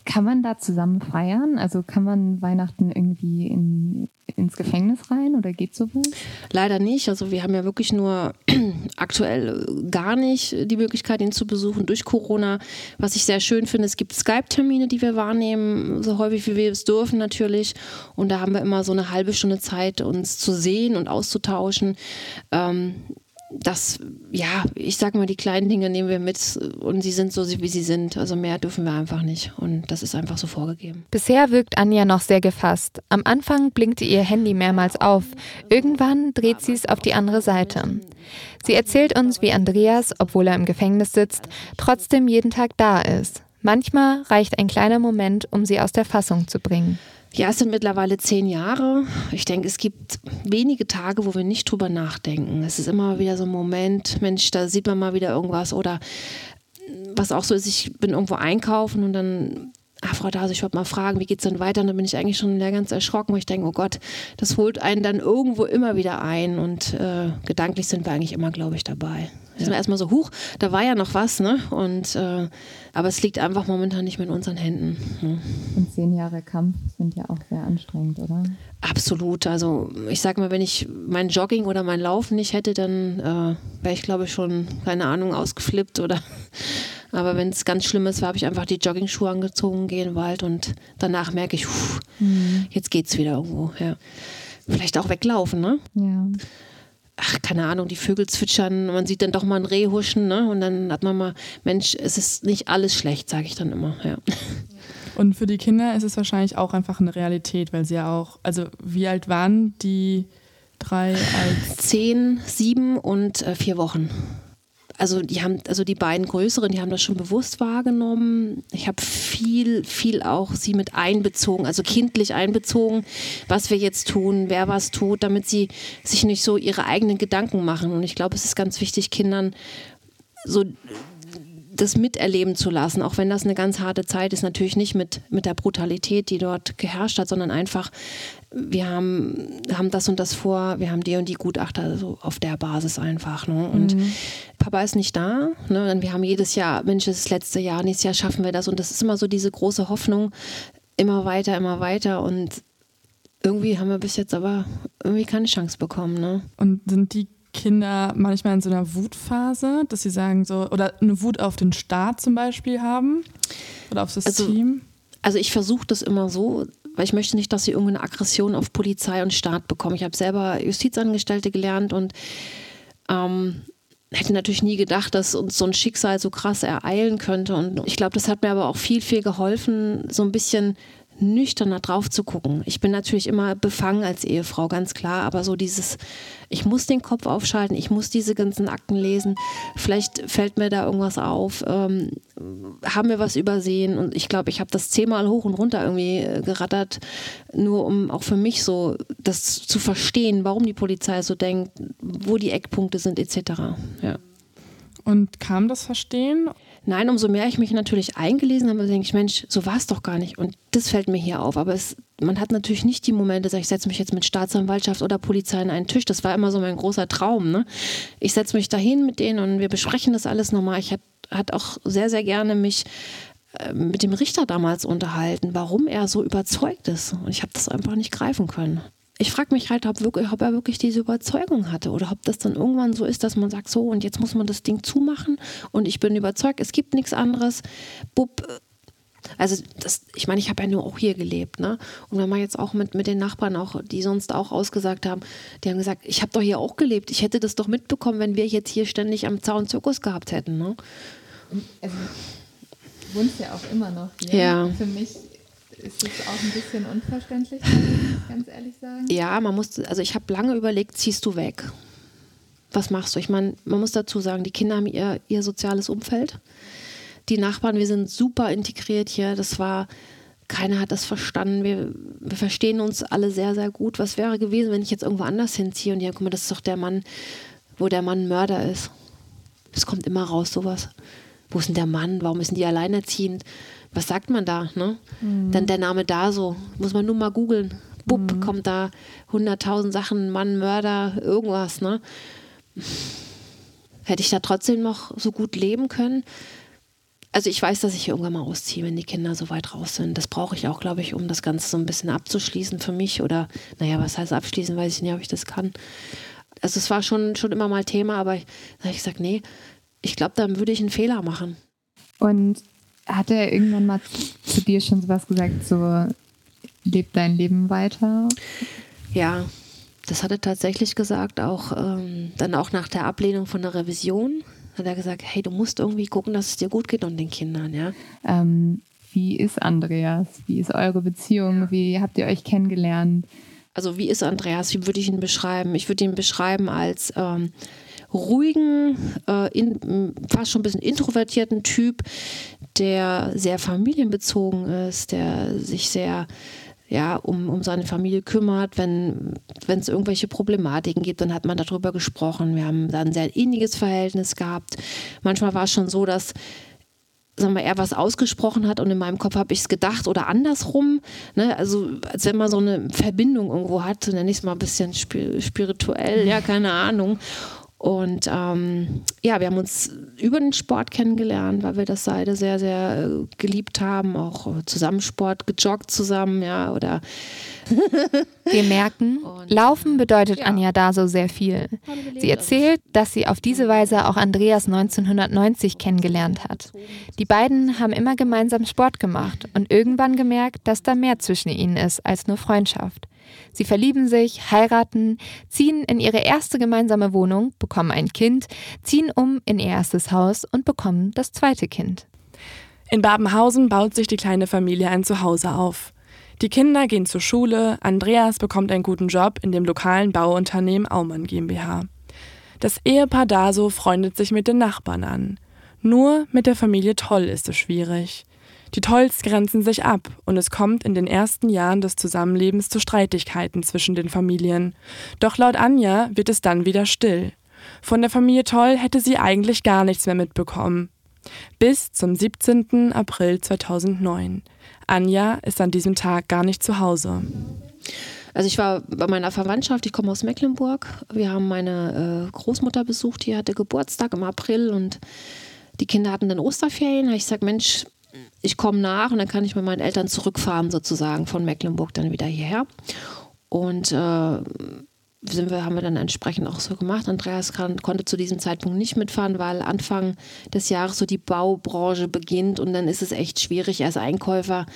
Kann man da zusammen feiern? Also kann man Weihnachten irgendwie in, ins Gefängnis rein oder geht sowas? Leider nicht. Also wir haben ja wirklich nur *clears throat* aktuell gar nicht die Möglichkeit, ihn zu besuchen durch Corona. Was ich sehr schön finde, es gibt Skype-Termine, die wir wahrnehmen, so häufig wie wir es dürfen natürlich. Und da haben wir immer so eine halbe Stunde Zeit, uns zu sehen und auszutauschen. Ähm, das, ja, ich sag mal, die kleinen Dinge nehmen wir mit und sie sind so, wie sie sind. Also mehr dürfen wir einfach nicht. Und das ist einfach so vorgegeben. Bisher wirkt Anja noch sehr gefasst. Am Anfang blinkte ihr Handy mehrmals auf. Irgendwann dreht sie es auf die andere Seite. Sie erzählt uns, wie Andreas, obwohl er im Gefängnis sitzt, trotzdem jeden Tag da ist. Manchmal reicht ein kleiner Moment, um sie aus der Fassung zu bringen. Ja, es sind mittlerweile zehn Jahre. Ich denke, es gibt wenige Tage, wo wir nicht drüber nachdenken. Es ist immer wieder so ein Moment, Mensch, da sieht man mal wieder irgendwas. Oder was auch so ist, ich bin irgendwo einkaufen und dann ach Frau Dase, ich wollte mal fragen, wie geht es denn weiter? Und dann bin ich eigentlich schon ganz erschrocken, weil ich denke, oh Gott, das holt einen dann irgendwo immer wieder ein und äh, gedanklich sind wir eigentlich immer, glaube ich, dabei. Da sind wir erstmal so, huch, da war ja noch was, ne? Und, äh, aber es liegt einfach momentan nicht mehr in unseren Händen. Ne? Und zehn Jahre Kampf sind ja auch sehr anstrengend, oder? Absolut. Also ich sag mal, wenn ich mein Jogging oder mein Laufen nicht hätte, dann äh, wäre ich, glaube ich, schon, keine Ahnung, ausgeflippt oder *laughs* aber wenn es ganz schlimm ist, habe ich einfach die Jogging-Schuhe angezogen, gehe in den Wald und danach merke ich, pff, mhm. jetzt geht's wieder irgendwo. Ja. Vielleicht auch weglaufen, ne? Ja. Ach, keine Ahnung, die Vögel zwitschern, man sieht dann doch mal ein Reh huschen, ne? Und dann hat man mal, Mensch, es ist nicht alles schlecht, sage ich dann immer, ja. Und für die Kinder ist es wahrscheinlich auch einfach eine Realität, weil sie ja auch, also wie alt waren die drei als? Zehn, sieben und äh, vier Wochen also die haben, also die beiden größeren, die haben das schon bewusst wahrgenommen. Ich habe viel, viel auch sie mit einbezogen, also kindlich einbezogen, was wir jetzt tun, wer was tut, damit sie sich nicht so ihre eigenen Gedanken machen. Und ich glaube, es ist ganz wichtig, Kindern so das miterleben zu lassen, auch wenn das eine ganz harte Zeit ist, natürlich nicht mit, mit der Brutalität, die dort geherrscht hat, sondern einfach, wir haben, haben das und das vor, wir haben die und die Gutachter, so auf der Basis einfach. Ne? Und mhm. Papa ist nicht da. Ne? Und wir haben jedes Jahr, Mensch, das letzte Jahr, nächstes Jahr schaffen wir das. Und das ist immer so diese große Hoffnung, immer weiter, immer weiter. Und irgendwie haben wir bis jetzt aber irgendwie keine Chance bekommen. Ne? Und sind die Kinder manchmal in so einer Wutphase, dass sie sagen so, oder eine Wut auf den Staat zum Beispiel haben oder aufs System? Also, also ich versuche das immer so, weil ich möchte nicht, dass sie irgendeine Aggression auf Polizei und Staat bekommen. Ich habe selber Justizangestellte gelernt und ähm, hätte natürlich nie gedacht, dass uns so ein Schicksal so krass ereilen könnte. Und ich glaube, das hat mir aber auch viel, viel geholfen, so ein bisschen nüchterner drauf zu gucken. Ich bin natürlich immer befangen als Ehefrau, ganz klar, aber so dieses, ich muss den Kopf aufschalten, ich muss diese ganzen Akten lesen, vielleicht fällt mir da irgendwas auf, ähm, haben wir was übersehen und ich glaube, ich habe das zehnmal hoch und runter irgendwie äh, gerattert, nur um auch für mich so das zu verstehen, warum die Polizei so denkt, wo die Eckpunkte sind etc. Ja. Und kam das Verstehen? Nein, umso mehr ich mich natürlich eingelesen habe, denke ich, Mensch, so war es doch gar nicht. Und das fällt mir hier auf. Aber es, man hat natürlich nicht die Momente, sag ich setze mich jetzt mit Staatsanwaltschaft oder Polizei an einen Tisch. Das war immer so mein großer Traum. Ne? Ich setze mich dahin mit denen und wir besprechen das alles nochmal. Ich hatte auch sehr, sehr gerne mich äh, mit dem Richter damals unterhalten, warum er so überzeugt ist. Und ich habe das einfach nicht greifen können ich frage mich halt, ob, wirklich, ob, er wirklich diese Überzeugung hatte oder ob das dann irgendwann so ist, dass man sagt, so und jetzt muss man das Ding zumachen und ich bin überzeugt, es gibt nichts anderes. Bub, also das, ich meine, ich habe ja nur auch hier gelebt, ne? Und wenn man jetzt auch mit, mit den Nachbarn, auch, die sonst auch ausgesagt haben, die haben gesagt, ich habe doch hier auch gelebt, ich hätte das doch mitbekommen, wenn wir jetzt hier ständig am Zaun Zirkus gehabt hätten, ne? Also, du wohnst ja auch immer noch hier. Ja. Für mich ist es auch ein bisschen unverständlich, muss ich *laughs* ganz ehrlich sagen. Ja, man muss, also ich habe lange überlegt, ziehst du weg? Was machst du? Ich meine, man muss dazu sagen, die Kinder haben ihr, ihr soziales Umfeld. Die Nachbarn, wir sind super integriert hier. Das war, keiner hat das verstanden. Wir, wir verstehen uns alle sehr, sehr gut. Was wäre gewesen, wenn ich jetzt irgendwo anders hinziehe und die guck mal, das ist doch der Mann, wo der Mann Mörder ist. Es kommt immer raus, sowas. Wo ist denn der Mann? Warum ist denn die alleinerziehend? Was sagt man da? Ne? Mhm. Dann der Name da so. Muss man nur mal googeln. Bub, mhm. kommt da 100.000 Sachen, Mann, Mörder, irgendwas. Ne? Hätte ich da trotzdem noch so gut leben können? Also ich weiß, dass ich irgendwann mal ausziehe, wenn die Kinder so weit raus sind. Das brauche ich auch, glaube ich, um das Ganze so ein bisschen abzuschließen für mich. Oder, naja, was heißt abschließen, weiß ich nicht, ob ich das kann. Also es war schon, schon immer mal Thema, aber ich, da habe ich gesagt, nee, ich glaube, dann würde ich einen Fehler machen. Und hat er irgendwann mal zu dir schon sowas gesagt, so lebt dein Leben weiter? Ja, das hat er tatsächlich gesagt, auch ähm, dann auch nach der Ablehnung von der Revision hat er gesagt, hey, du musst irgendwie gucken, dass es dir gut geht und den Kindern, ja. Ähm, wie ist Andreas? Wie ist eure Beziehung? Wie habt ihr euch kennengelernt? Also wie ist Andreas? Wie würde ich ihn beschreiben? Ich würde ihn beschreiben als ähm, ruhigen, äh, in, fast schon ein bisschen introvertierten Typ, der sehr familienbezogen ist, der sich sehr ja, um, um seine Familie kümmert. Wenn es irgendwelche Problematiken gibt, dann hat man darüber gesprochen. Wir haben da ein sehr inniges Verhältnis gehabt. Manchmal war es schon so, dass sagen wir, er was ausgesprochen hat und in meinem Kopf habe ich es gedacht oder andersrum. Ne? Also als wenn man so eine Verbindung irgendwo hat, nenne ich es mal ein bisschen spirituell, ja, keine Ahnung. Und ähm, ja, wir haben uns über den Sport kennengelernt, weil wir das beide sehr, sehr äh, geliebt haben, auch äh, zusammen Sport gejoggt zusammen, ja, oder *laughs* Wir merken, Laufen bedeutet ja. Anja Daso sehr viel. Sie erzählt, dass sie auf diese Weise auch Andreas 1990 kennengelernt hat. Die beiden haben immer gemeinsam Sport gemacht und irgendwann gemerkt, dass da mehr zwischen ihnen ist als nur Freundschaft. Sie verlieben sich, heiraten, ziehen in ihre erste gemeinsame Wohnung, bekommen ein Kind, ziehen um in ihr erstes Haus und bekommen das zweite Kind. In Babenhausen baut sich die kleine Familie ein Zuhause auf. Die Kinder gehen zur Schule, Andreas bekommt einen guten Job in dem lokalen Bauunternehmen Aumann GmbH. Das Ehepaar Daso freundet sich mit den Nachbarn an. Nur mit der Familie Toll ist es schwierig. Die Tolls grenzen sich ab und es kommt in den ersten Jahren des Zusammenlebens zu Streitigkeiten zwischen den Familien. Doch laut Anja wird es dann wieder still. Von der Familie Toll hätte sie eigentlich gar nichts mehr mitbekommen. Bis zum 17. April 2009. Anja ist an diesem Tag gar nicht zu Hause. Also ich war bei meiner Verwandtschaft, ich komme aus Mecklenburg. Wir haben meine äh, Großmutter besucht, die hatte Geburtstag im April und die Kinder hatten dann Osterferien. Da ich gesagt, Mensch, ich komme nach und dann kann ich mit meinen Eltern zurückfahren sozusagen von Mecklenburg dann wieder hierher. Und äh, sind wir, haben wir dann entsprechend auch so gemacht. Andreas kann, konnte zu diesem Zeitpunkt nicht mitfahren, weil Anfang des Jahres so die Baubranche beginnt und dann ist es echt schwierig als Einkäufer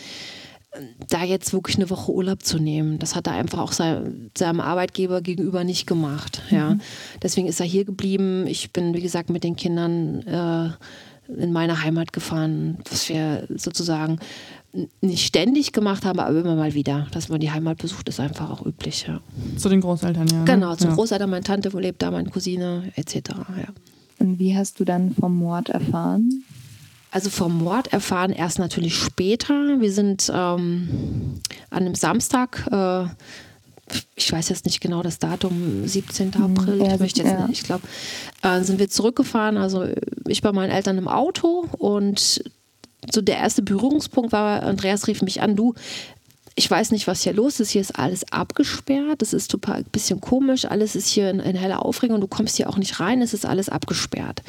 da jetzt wirklich eine Woche Urlaub zu nehmen. Das hat er einfach auch sein, seinem Arbeitgeber gegenüber nicht gemacht. Ja. Mhm. Deswegen ist er hier geblieben. Ich bin, wie gesagt, mit den Kindern äh, in meine Heimat gefahren, was wir sozusagen nicht ständig gemacht haben, aber immer mal wieder. Dass man die Heimat besucht, ist einfach auch üblich. Ja. Zu den Großeltern, ja. Ne? Genau, zu ja. Großeltern, meine Tante wo lebt da, meine Cousine, etc. Ja. Und wie hast du dann vom Mord erfahren? Also vom Mord erfahren erst natürlich später. Wir sind ähm, an einem Samstag, äh, ich weiß jetzt nicht genau das Datum, 17. Hm, April, ja, ich möchte jetzt ja. nicht, ich glaube, äh, sind wir zurückgefahren. Also ich bei meinen Eltern im Auto und so der erste Berührungspunkt war, Andreas rief mich an, du, ich weiß nicht, was hier los ist. Hier ist alles abgesperrt. Das ist ein bisschen komisch. Alles ist hier in, in heller Aufregung. Du kommst hier auch nicht rein. Es ist alles abgesperrt.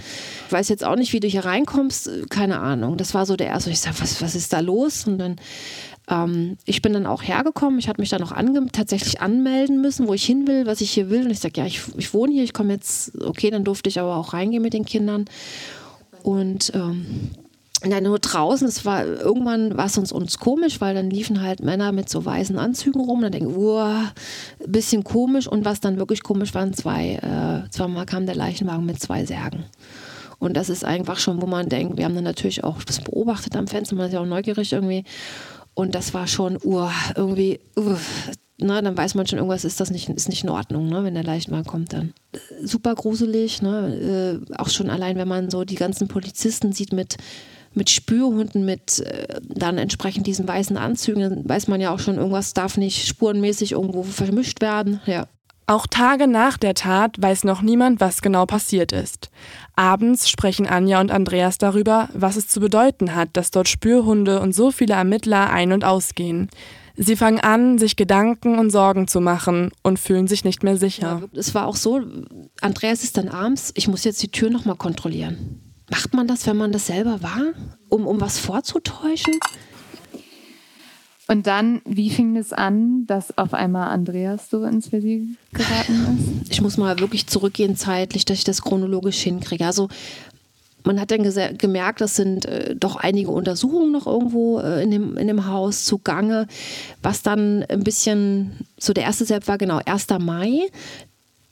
Ich weiß jetzt auch nicht, wie du hier reinkommst. Keine Ahnung. Das war so der erste. Ich sage, was, was ist da los? Und dann ähm, ich bin dann auch hergekommen. Ich hatte mich dann auch ange tatsächlich anmelden müssen, wo ich hin will, was ich hier will. Und ich sage, ja, ich, ich wohne hier, ich komme jetzt, okay, dann durfte ich aber auch reingehen mit den Kindern. Und ähm, Nein, nur draußen, es war irgendwann war es uns, uns komisch, weil dann liefen halt Männer mit so weißen Anzügen rum. Dann denken, wow, bisschen komisch. Und was dann wirklich komisch waren, zwei, äh, zweimal kam der Leichenwagen mit zwei Särgen. Und das ist einfach schon, wo man denkt, wir haben dann natürlich auch das beobachtet am Fenster, man ist ja auch neugierig irgendwie. Und das war schon, uh, irgendwie, uh, na, dann weiß man schon, irgendwas ist das nicht, ist nicht in Ordnung, ne, wenn der Leichenwagen kommt dann. Super gruselig, ne, äh, auch schon allein, wenn man so die ganzen Polizisten sieht mit mit Spürhunden, mit äh, dann entsprechend diesen weißen Anzügen, dann weiß man ja auch schon, irgendwas darf nicht spurenmäßig irgendwo vermischt werden. Ja. Auch Tage nach der Tat weiß noch niemand, was genau passiert ist. Abends sprechen Anja und Andreas darüber, was es zu bedeuten hat, dass dort Spürhunde und so viele Ermittler ein- und ausgehen. Sie fangen an, sich Gedanken und Sorgen zu machen und fühlen sich nicht mehr sicher. Es war auch so, Andreas ist dann abends, ich muss jetzt die Tür nochmal kontrollieren. Macht man das, wenn man das selber war, um, um was vorzutäuschen? Und dann, wie fing es an, dass auf einmal Andreas so ins Visier geraten ist? Ich muss mal wirklich zurückgehen zeitlich, dass ich das chronologisch hinkriege. Also man hat dann gemerkt, das sind äh, doch einige Untersuchungen noch irgendwo äh, in, dem, in dem Haus zugange, was dann ein bisschen, so der erste Step war genau 1. Mai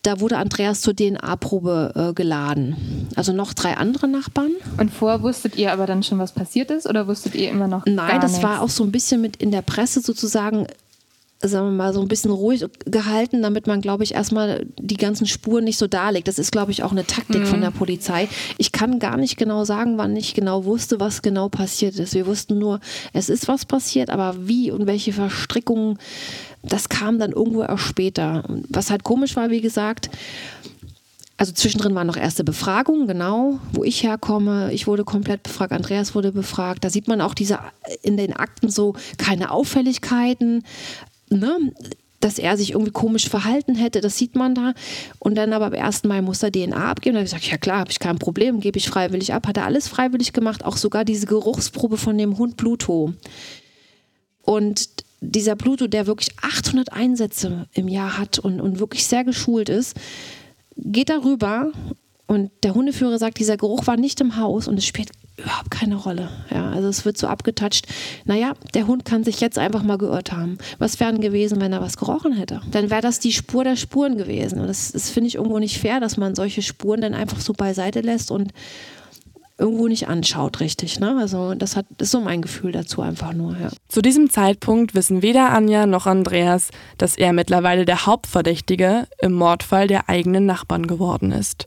da wurde Andreas zur DNA-Probe äh, geladen. Also noch drei andere Nachbarn. Und vorher wusstet ihr aber dann schon, was passiert ist oder wusstet ihr immer noch? Nein, das nichts? war auch so ein bisschen mit in der Presse sozusagen sagen wir mal, so ein bisschen ruhig gehalten, damit man, glaube ich, erstmal die ganzen Spuren nicht so darlegt. Das ist, glaube ich, auch eine Taktik mhm. von der Polizei. Ich kann gar nicht genau sagen, wann ich genau wusste, was genau passiert ist. Wir wussten nur, es ist was passiert, aber wie und welche Verstrickungen das kam dann irgendwo erst später. Was halt komisch war, wie gesagt, also zwischendrin waren noch erste Befragungen, genau, wo ich herkomme. Ich wurde komplett befragt, Andreas wurde befragt. Da sieht man auch diese in den Akten so keine Auffälligkeiten, ne? dass er sich irgendwie komisch verhalten hätte, das sieht man da. Und dann aber am 1. Mai muss er DNA abgeben. Da habe ich gesagt, ja klar, habe ich kein Problem, gebe ich freiwillig ab. Hat er alles freiwillig gemacht, auch sogar diese Geruchsprobe von dem Hund Pluto. Und dieser Pluto, der wirklich 800 Einsätze im Jahr hat und, und wirklich sehr geschult ist, geht darüber und der Hundeführer sagt, dieser Geruch war nicht im Haus und es spielt überhaupt keine Rolle. Ja, also es wird so abgetatscht. Naja, der Hund kann sich jetzt einfach mal geirrt haben. Was wäre denn gewesen, wenn er was gerochen hätte? Dann wäre das die Spur der Spuren gewesen. Und das, das finde ich irgendwo nicht fair, dass man solche Spuren dann einfach so beiseite lässt und irgendwo nicht anschaut, richtig. Ne? Also das hat ist so mein Gefühl dazu einfach nur. Ja. Zu diesem Zeitpunkt wissen weder Anja noch Andreas, dass er mittlerweile der Hauptverdächtige im Mordfall der eigenen Nachbarn geworden ist.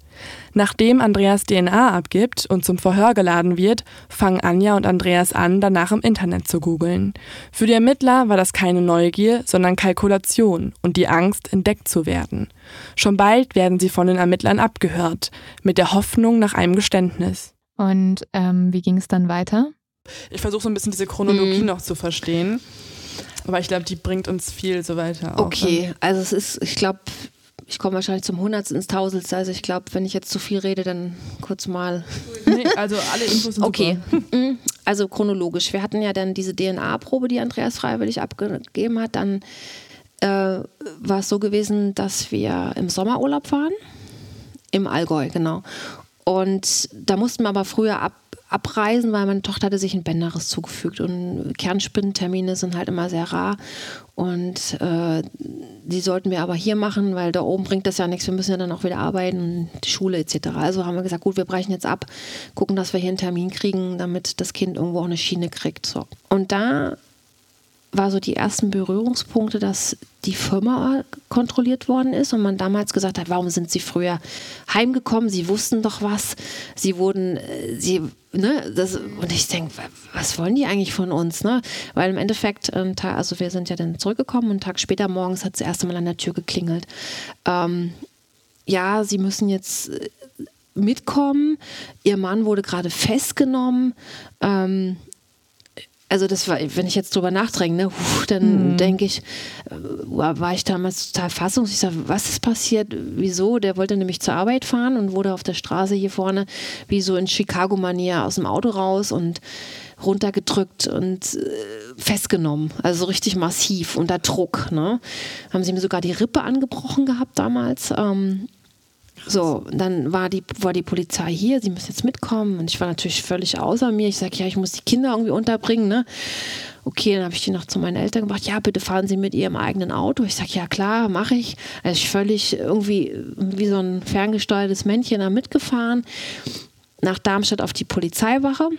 Nachdem Andreas DNA abgibt und zum Verhör geladen wird, fangen Anja und Andreas an, danach im Internet zu googeln. Für die Ermittler war das keine Neugier, sondern Kalkulation und die Angst, entdeckt zu werden. Schon bald werden sie von den Ermittlern abgehört, mit der Hoffnung nach einem Geständnis. Und ähm, wie ging es dann weiter? Ich versuche so ein bisschen diese Chronologie mhm. noch zu verstehen. Aber ich glaube, die bringt uns viel so weiter. Okay, auch. also es ist, ich glaube, ich komme wahrscheinlich zum Hundertsten ins Tausendste. Also ich glaube, wenn ich jetzt zu viel rede, dann kurz mal. Nee, also alle Infos sind Okay, super. *laughs* Mhm. also chronologisch. Wir hatten ja dann diese DNA-Probe, die Andreas freiwillig abgegeben hat. Dann äh, war es so gewesen, dass wir im Sommerurlaub waren. Im Allgäu, genau. Und da mussten wir aber früher ab, abreisen, weil meine Tochter hatte sich ein Bänderriss zugefügt und Kernspindentermine sind halt immer sehr rar und äh, die sollten wir aber hier machen, weil da oben bringt das ja nichts, wir müssen ja dann auch wieder arbeiten, die Schule etc. Also haben wir gesagt, gut, wir brechen jetzt ab, gucken, dass wir hier einen Termin kriegen, damit das Kind irgendwo auch eine Schiene kriegt. So. Und da war so die ersten Berührungspunkte, dass die Firma kontrolliert worden ist und man damals gesagt hat, warum sind sie früher heimgekommen? Sie wussten doch was. Sie wurden, äh, sie, ne, das, und ich denke, was wollen die eigentlich von uns, ne? Weil im Endeffekt, also wir sind ja dann zurückgekommen und einen Tag später morgens hat es erst einmal an der Tür geklingelt. Ähm, ja, sie müssen jetzt äh, mitkommen. Ihr Mann wurde gerade festgenommen. Ähm, also das war, wenn ich jetzt drüber nachdenke, ne, dann mhm. denke ich, äh, war ich damals total fassungslos. Ich sage, was ist passiert? Wieso? Der wollte nämlich zur Arbeit fahren und wurde auf der Straße hier vorne wie so in Chicago-Manier aus dem Auto raus und runtergedrückt und äh, festgenommen. Also richtig massiv unter Druck. Ne? Haben sie mir sogar die Rippe angebrochen gehabt damals. Ähm, so, dann war die, war die Polizei hier, sie müssen jetzt mitkommen. Und ich war natürlich völlig außer mir. Ich sage, ja, ich muss die Kinder irgendwie unterbringen. Ne? Okay, dann habe ich die noch zu meinen Eltern gebracht. Ja, bitte fahren Sie mit Ihrem eigenen Auto. Ich sage, ja klar, mache ich. Also ich völlig irgendwie wie so ein ferngesteuertes Männchen da mitgefahren. Nach Darmstadt auf die Polizeiwache.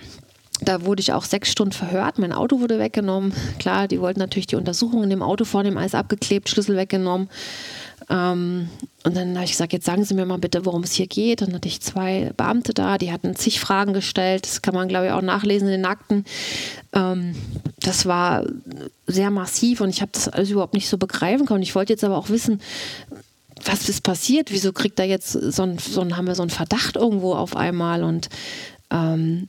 Da wurde ich auch sechs Stunden verhört. Mein Auto wurde weggenommen. Klar, die wollten natürlich die Untersuchung in dem Auto vornehmen, alles abgeklebt, Schlüssel weggenommen. Ähm, und dann habe ich gesagt, jetzt sagen Sie mir mal bitte, worum es hier geht. Dann hatte ich zwei Beamte da, die hatten zig Fragen gestellt. Das kann man, glaube ich, auch nachlesen in den Akten. Ähm, das war sehr massiv und ich habe das alles überhaupt nicht so begreifen können. Ich wollte jetzt aber auch wissen, was ist passiert? Wieso kriegt er jetzt so ein, so ein, haben wir so einen Verdacht irgendwo auf einmal? Und ähm,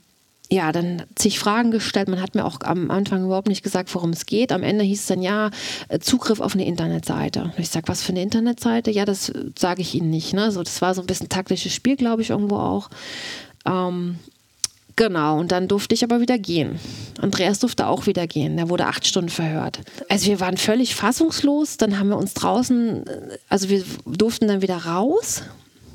ja, dann zig Fragen gestellt. Man hat mir auch am Anfang überhaupt nicht gesagt, worum es geht. Am Ende hieß es dann, ja, äh, Zugriff auf eine Internetseite. Und ich sage, was für eine Internetseite? Ja, das sage ich Ihnen nicht. Ne? So, das war so ein bisschen taktisches Spiel, glaube ich, irgendwo auch. Ähm, Genau, und dann durfte ich aber wieder gehen. Andreas durfte auch wieder gehen. Der wurde acht Stunden verhört. Also wir waren völlig fassungslos. Dann haben wir uns draußen, äh, also wir durften dann wieder raus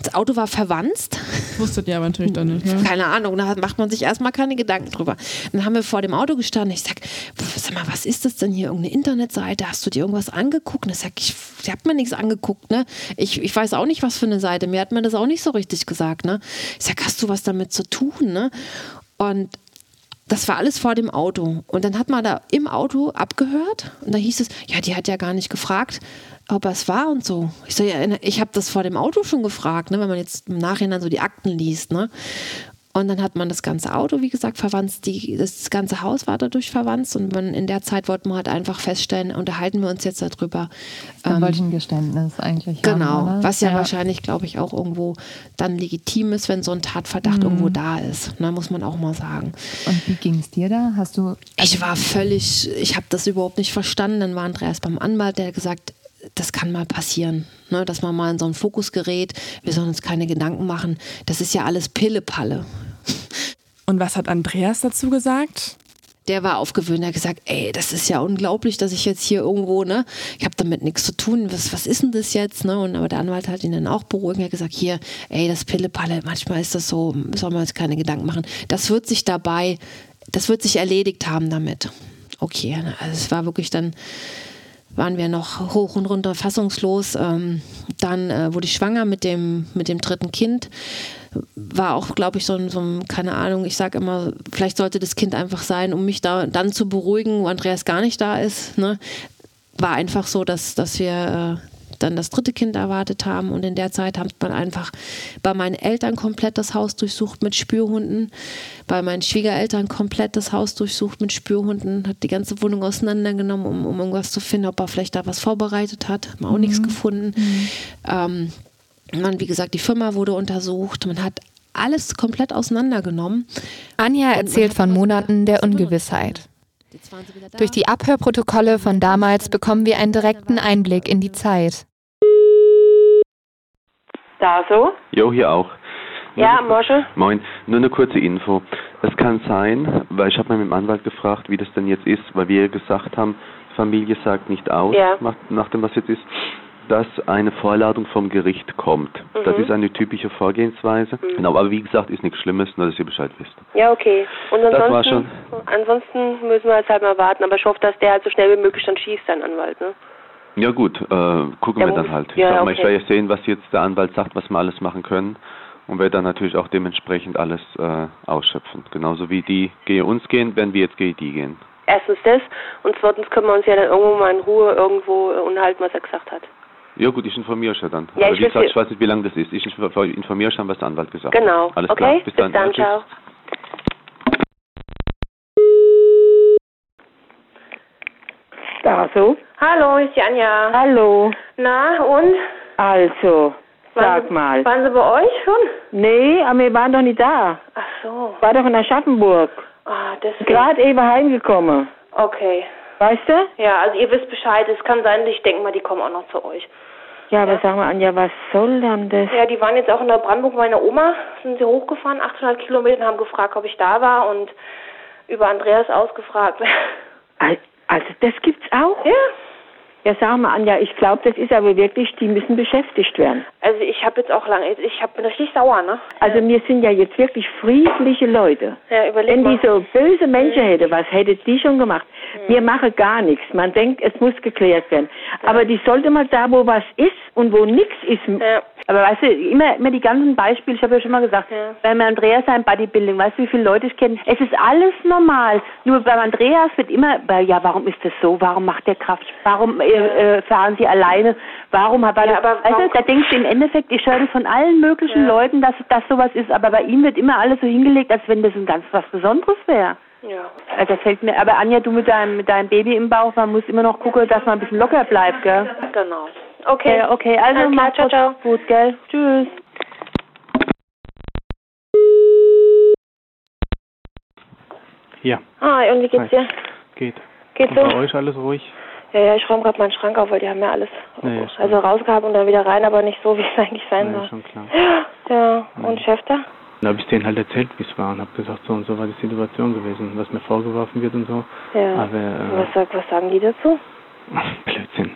das Auto war verwanzt. Wusstet ihr aber natürlich dann nicht, ne? Keine Ahnung, da macht man sich erstmal keine Gedanken drüber. Dann haben wir vor dem Auto gestanden. Ich sag, sag mal, was ist das denn hier? Irgendeine Internetseite? Hast du dir irgendwas angeguckt? Und ich sag, ich, ich habe mir nichts angeguckt, ne? Ich, ich weiß auch nicht, was für eine Seite. Mir hat man das auch nicht so richtig gesagt, ne? Ich sag, hast du was damit zu tun, ne? Und das war alles vor dem Auto. Und dann hat man da im Auto abgehört und da hieß es, ja, die hat ja gar nicht gefragt, ob es war und so. Ich so, ja, ich habe das vor dem Auto schon gefragt, ne, wenn man jetzt im Nachhinein so die Akten liest. Ne? Und dann hat man das ganze Auto, wie gesagt, verwandt. Die, das ganze Haus war dadurch verwandt. Und man, in der Zeit wollte man halt einfach feststellen, unterhalten wir uns jetzt darüber. Ähm, wollte ein Geständnis eigentlich. Genau, haben, was ja, ja, wahrscheinlich, glaube ich, auch irgendwo dann legitim ist, wenn so ein Tatverdacht mhm. irgendwo da ist. Ne, muss man auch mal sagen. Und wie ging es dir da? Hast du. Ich war völlig, ich habe das überhaupt nicht verstanden. Dann war Andreas beim Anwalt, der gesagt, das kann mal passieren, ne, dass man mal in so einen Fokus gerät. Wir sollen uns keine Gedanken machen. Das ist ja alles Pillepalle. Und was hat Andreas dazu gesagt? Der war aufgewöhnt, er hat gesagt, ey, das ist ja unglaublich, dass ich jetzt hier irgendwo, ne, ich habe damit nichts zu tun, was, was ist denn das jetzt, ne? Und aber der Anwalt hat ihn dann auch beruhigt, er hat gesagt, hier, ey, das Pillepalle, manchmal ist das so, soll man uns keine Gedanken machen. Das wird sich dabei, das wird sich erledigt haben damit. Okay, also es war wirklich dann waren wir noch hoch und runter fassungslos. Ähm, dann äh, wurde ich schwanger mit dem, mit dem dritten Kind. War auch, glaube ich, so ein, so ein, keine Ahnung, ich sage immer, vielleicht sollte das Kind einfach sein, um mich da dann zu beruhigen, wo Andreas gar nicht da ist. Ne? War einfach so, dass, dass wir äh, dann das dritte Kind erwartet haben. Und in der Zeit hat man einfach bei meinen Eltern komplett das Haus durchsucht mit Spürhunden, bei meinen Schwiegereltern komplett das Haus durchsucht mit Spürhunden, hat die ganze Wohnung auseinandergenommen, um, um irgendwas zu finden, ob er vielleicht da was vorbereitet hat. Hat man auch mhm. nichts gefunden. Mhm. Ähm, man, wie gesagt, die Firma wurde untersucht. Man hat alles komplett auseinandergenommen. Anja erzählt von Monaten der Ungewissheit. Durch die Abhörprotokolle von damals bekommen wir einen direkten Einblick in die Zeit. Da so? Jo, hier auch. Nur ja, Mosche. Moin, nur eine kurze Info. Es kann sein, weil ich habe mal mit dem Anwalt gefragt, wie das denn jetzt ist, weil wir gesagt haben, Familie sagt nicht aus, ja. nach, dem, was jetzt ist dass eine Vorladung vom Gericht kommt. Mhm. Das ist eine typische Vorgehensweise. Mhm. Genau, aber wie gesagt, ist nichts Schlimmes, nur dass ihr Bescheid wisst. Ja, okay. Und ansonsten, ansonsten müssen wir jetzt halt mal warten, aber ich hoffe, dass der halt so schnell wie möglich dann schießt, sein Anwalt, ne? Ja gut, äh, gucken ja, wir dann halt. Ja, ich, mal, okay. ich werde ja sehen, was jetzt der Anwalt sagt, was wir alles machen können und werde dann natürlich auch dementsprechend alles äh, ausschöpfen. Genauso wie die gehe uns gehen, werden wir jetzt gehe die gehen. Erstens das und zweitens können wir uns ja dann irgendwo mal in Ruhe irgendwo unterhalten, was er gesagt hat. Ja gut, ich informiere schon dann. Ja, ich, wie gesagt, ich weiß nicht, wie lange das ist. Ich informiere schon, was der Anwalt gesagt hat. Genau. Alles okay. klar. Bis, Bis dann. dann ciao. Da so. Hallo, ist Janja. Hallo. Na und? Also, sag waren, mal. Waren Sie bei euch schon? Nee, aber wir waren doch nicht da. Ach so. War doch in Aschaffenburg. Ah, deswegen. Gerade eben heimgekommen. Okay. Weißt du? Ja, also ihr wisst Bescheid. Es kann sein, ich denke mal, die kommen auch noch zu euch. Ja, aber ja. sag mal, Anja, was soll denn das? Ja, die waren jetzt auch in der Brandenburg meiner Oma, sind sie hochgefahren, 800 Kilometer, und haben gefragt, ob ich da war und über Andreas ausgefragt. Also, das gibt's auch? Ja. Ja, sag mal, Anja, ich glaube, das ist aber wirklich, die müssen beschäftigt werden. Also ich habe jetzt auch lange, ich hab, bin richtig sauer, ne? Also wir sind ja jetzt wirklich friedliche Leute. Ja, überleg Wenn die so böse Menschen mhm. hätte, was hätte die schon gemacht? Mhm. Wir machen gar nichts. Man denkt, es muss geklärt werden. Ja. Aber die sollte mal da, wo was ist und wo nichts ist, ja. Aber weißt du, immer, immer die ganzen Beispiele, ich habe ja schon mal gesagt, ja. beim Andreas sein Bodybuilding, weißt du, wie viele Leute ich kenne? Es ist alles normal. Nur beim Andreas wird immer, ja, warum ist das so? Warum macht der Kraft? Warum äh, äh, fahren sie alleine? Warum hat er, ja, aber weißt du, da denkst du im Endeffekt, ich höre das von allen möglichen ja. Leuten, dass das sowas ist, aber bei ihm wird immer alles so hingelegt, als wenn das ein ganz was Besonderes wäre. Ja. Also das fällt mir, aber Anja, du mit deinem, mit deinem Baby im Bauch, man muss immer noch gucken, dass man ein bisschen locker bleibt, gell? Genau. Okay. Okay, okay. also Alles mach ciao, ciao. gut, gell? Tschüss. Ja. Hi, und wie geht's dir? Geht. Geht so? Bei euch alles ruhig? Ja, ja, ich räume gerade meinen Schrank auf, weil die haben ja alles Nee, ja, also rausgehabt und dann wieder rein, aber nicht so, wie es *laughs* eigentlich sein Nee, soll. schon klar. Ja, und Chef da? Dann habe ich denen halt erzählt, wie es war und habe gesagt, so und so war die Situation gewesen, was mir vorgeworfen wird und so. Ja. Aber äh, Was, sag- was sagen die dazu? *laughs* Blödsinn,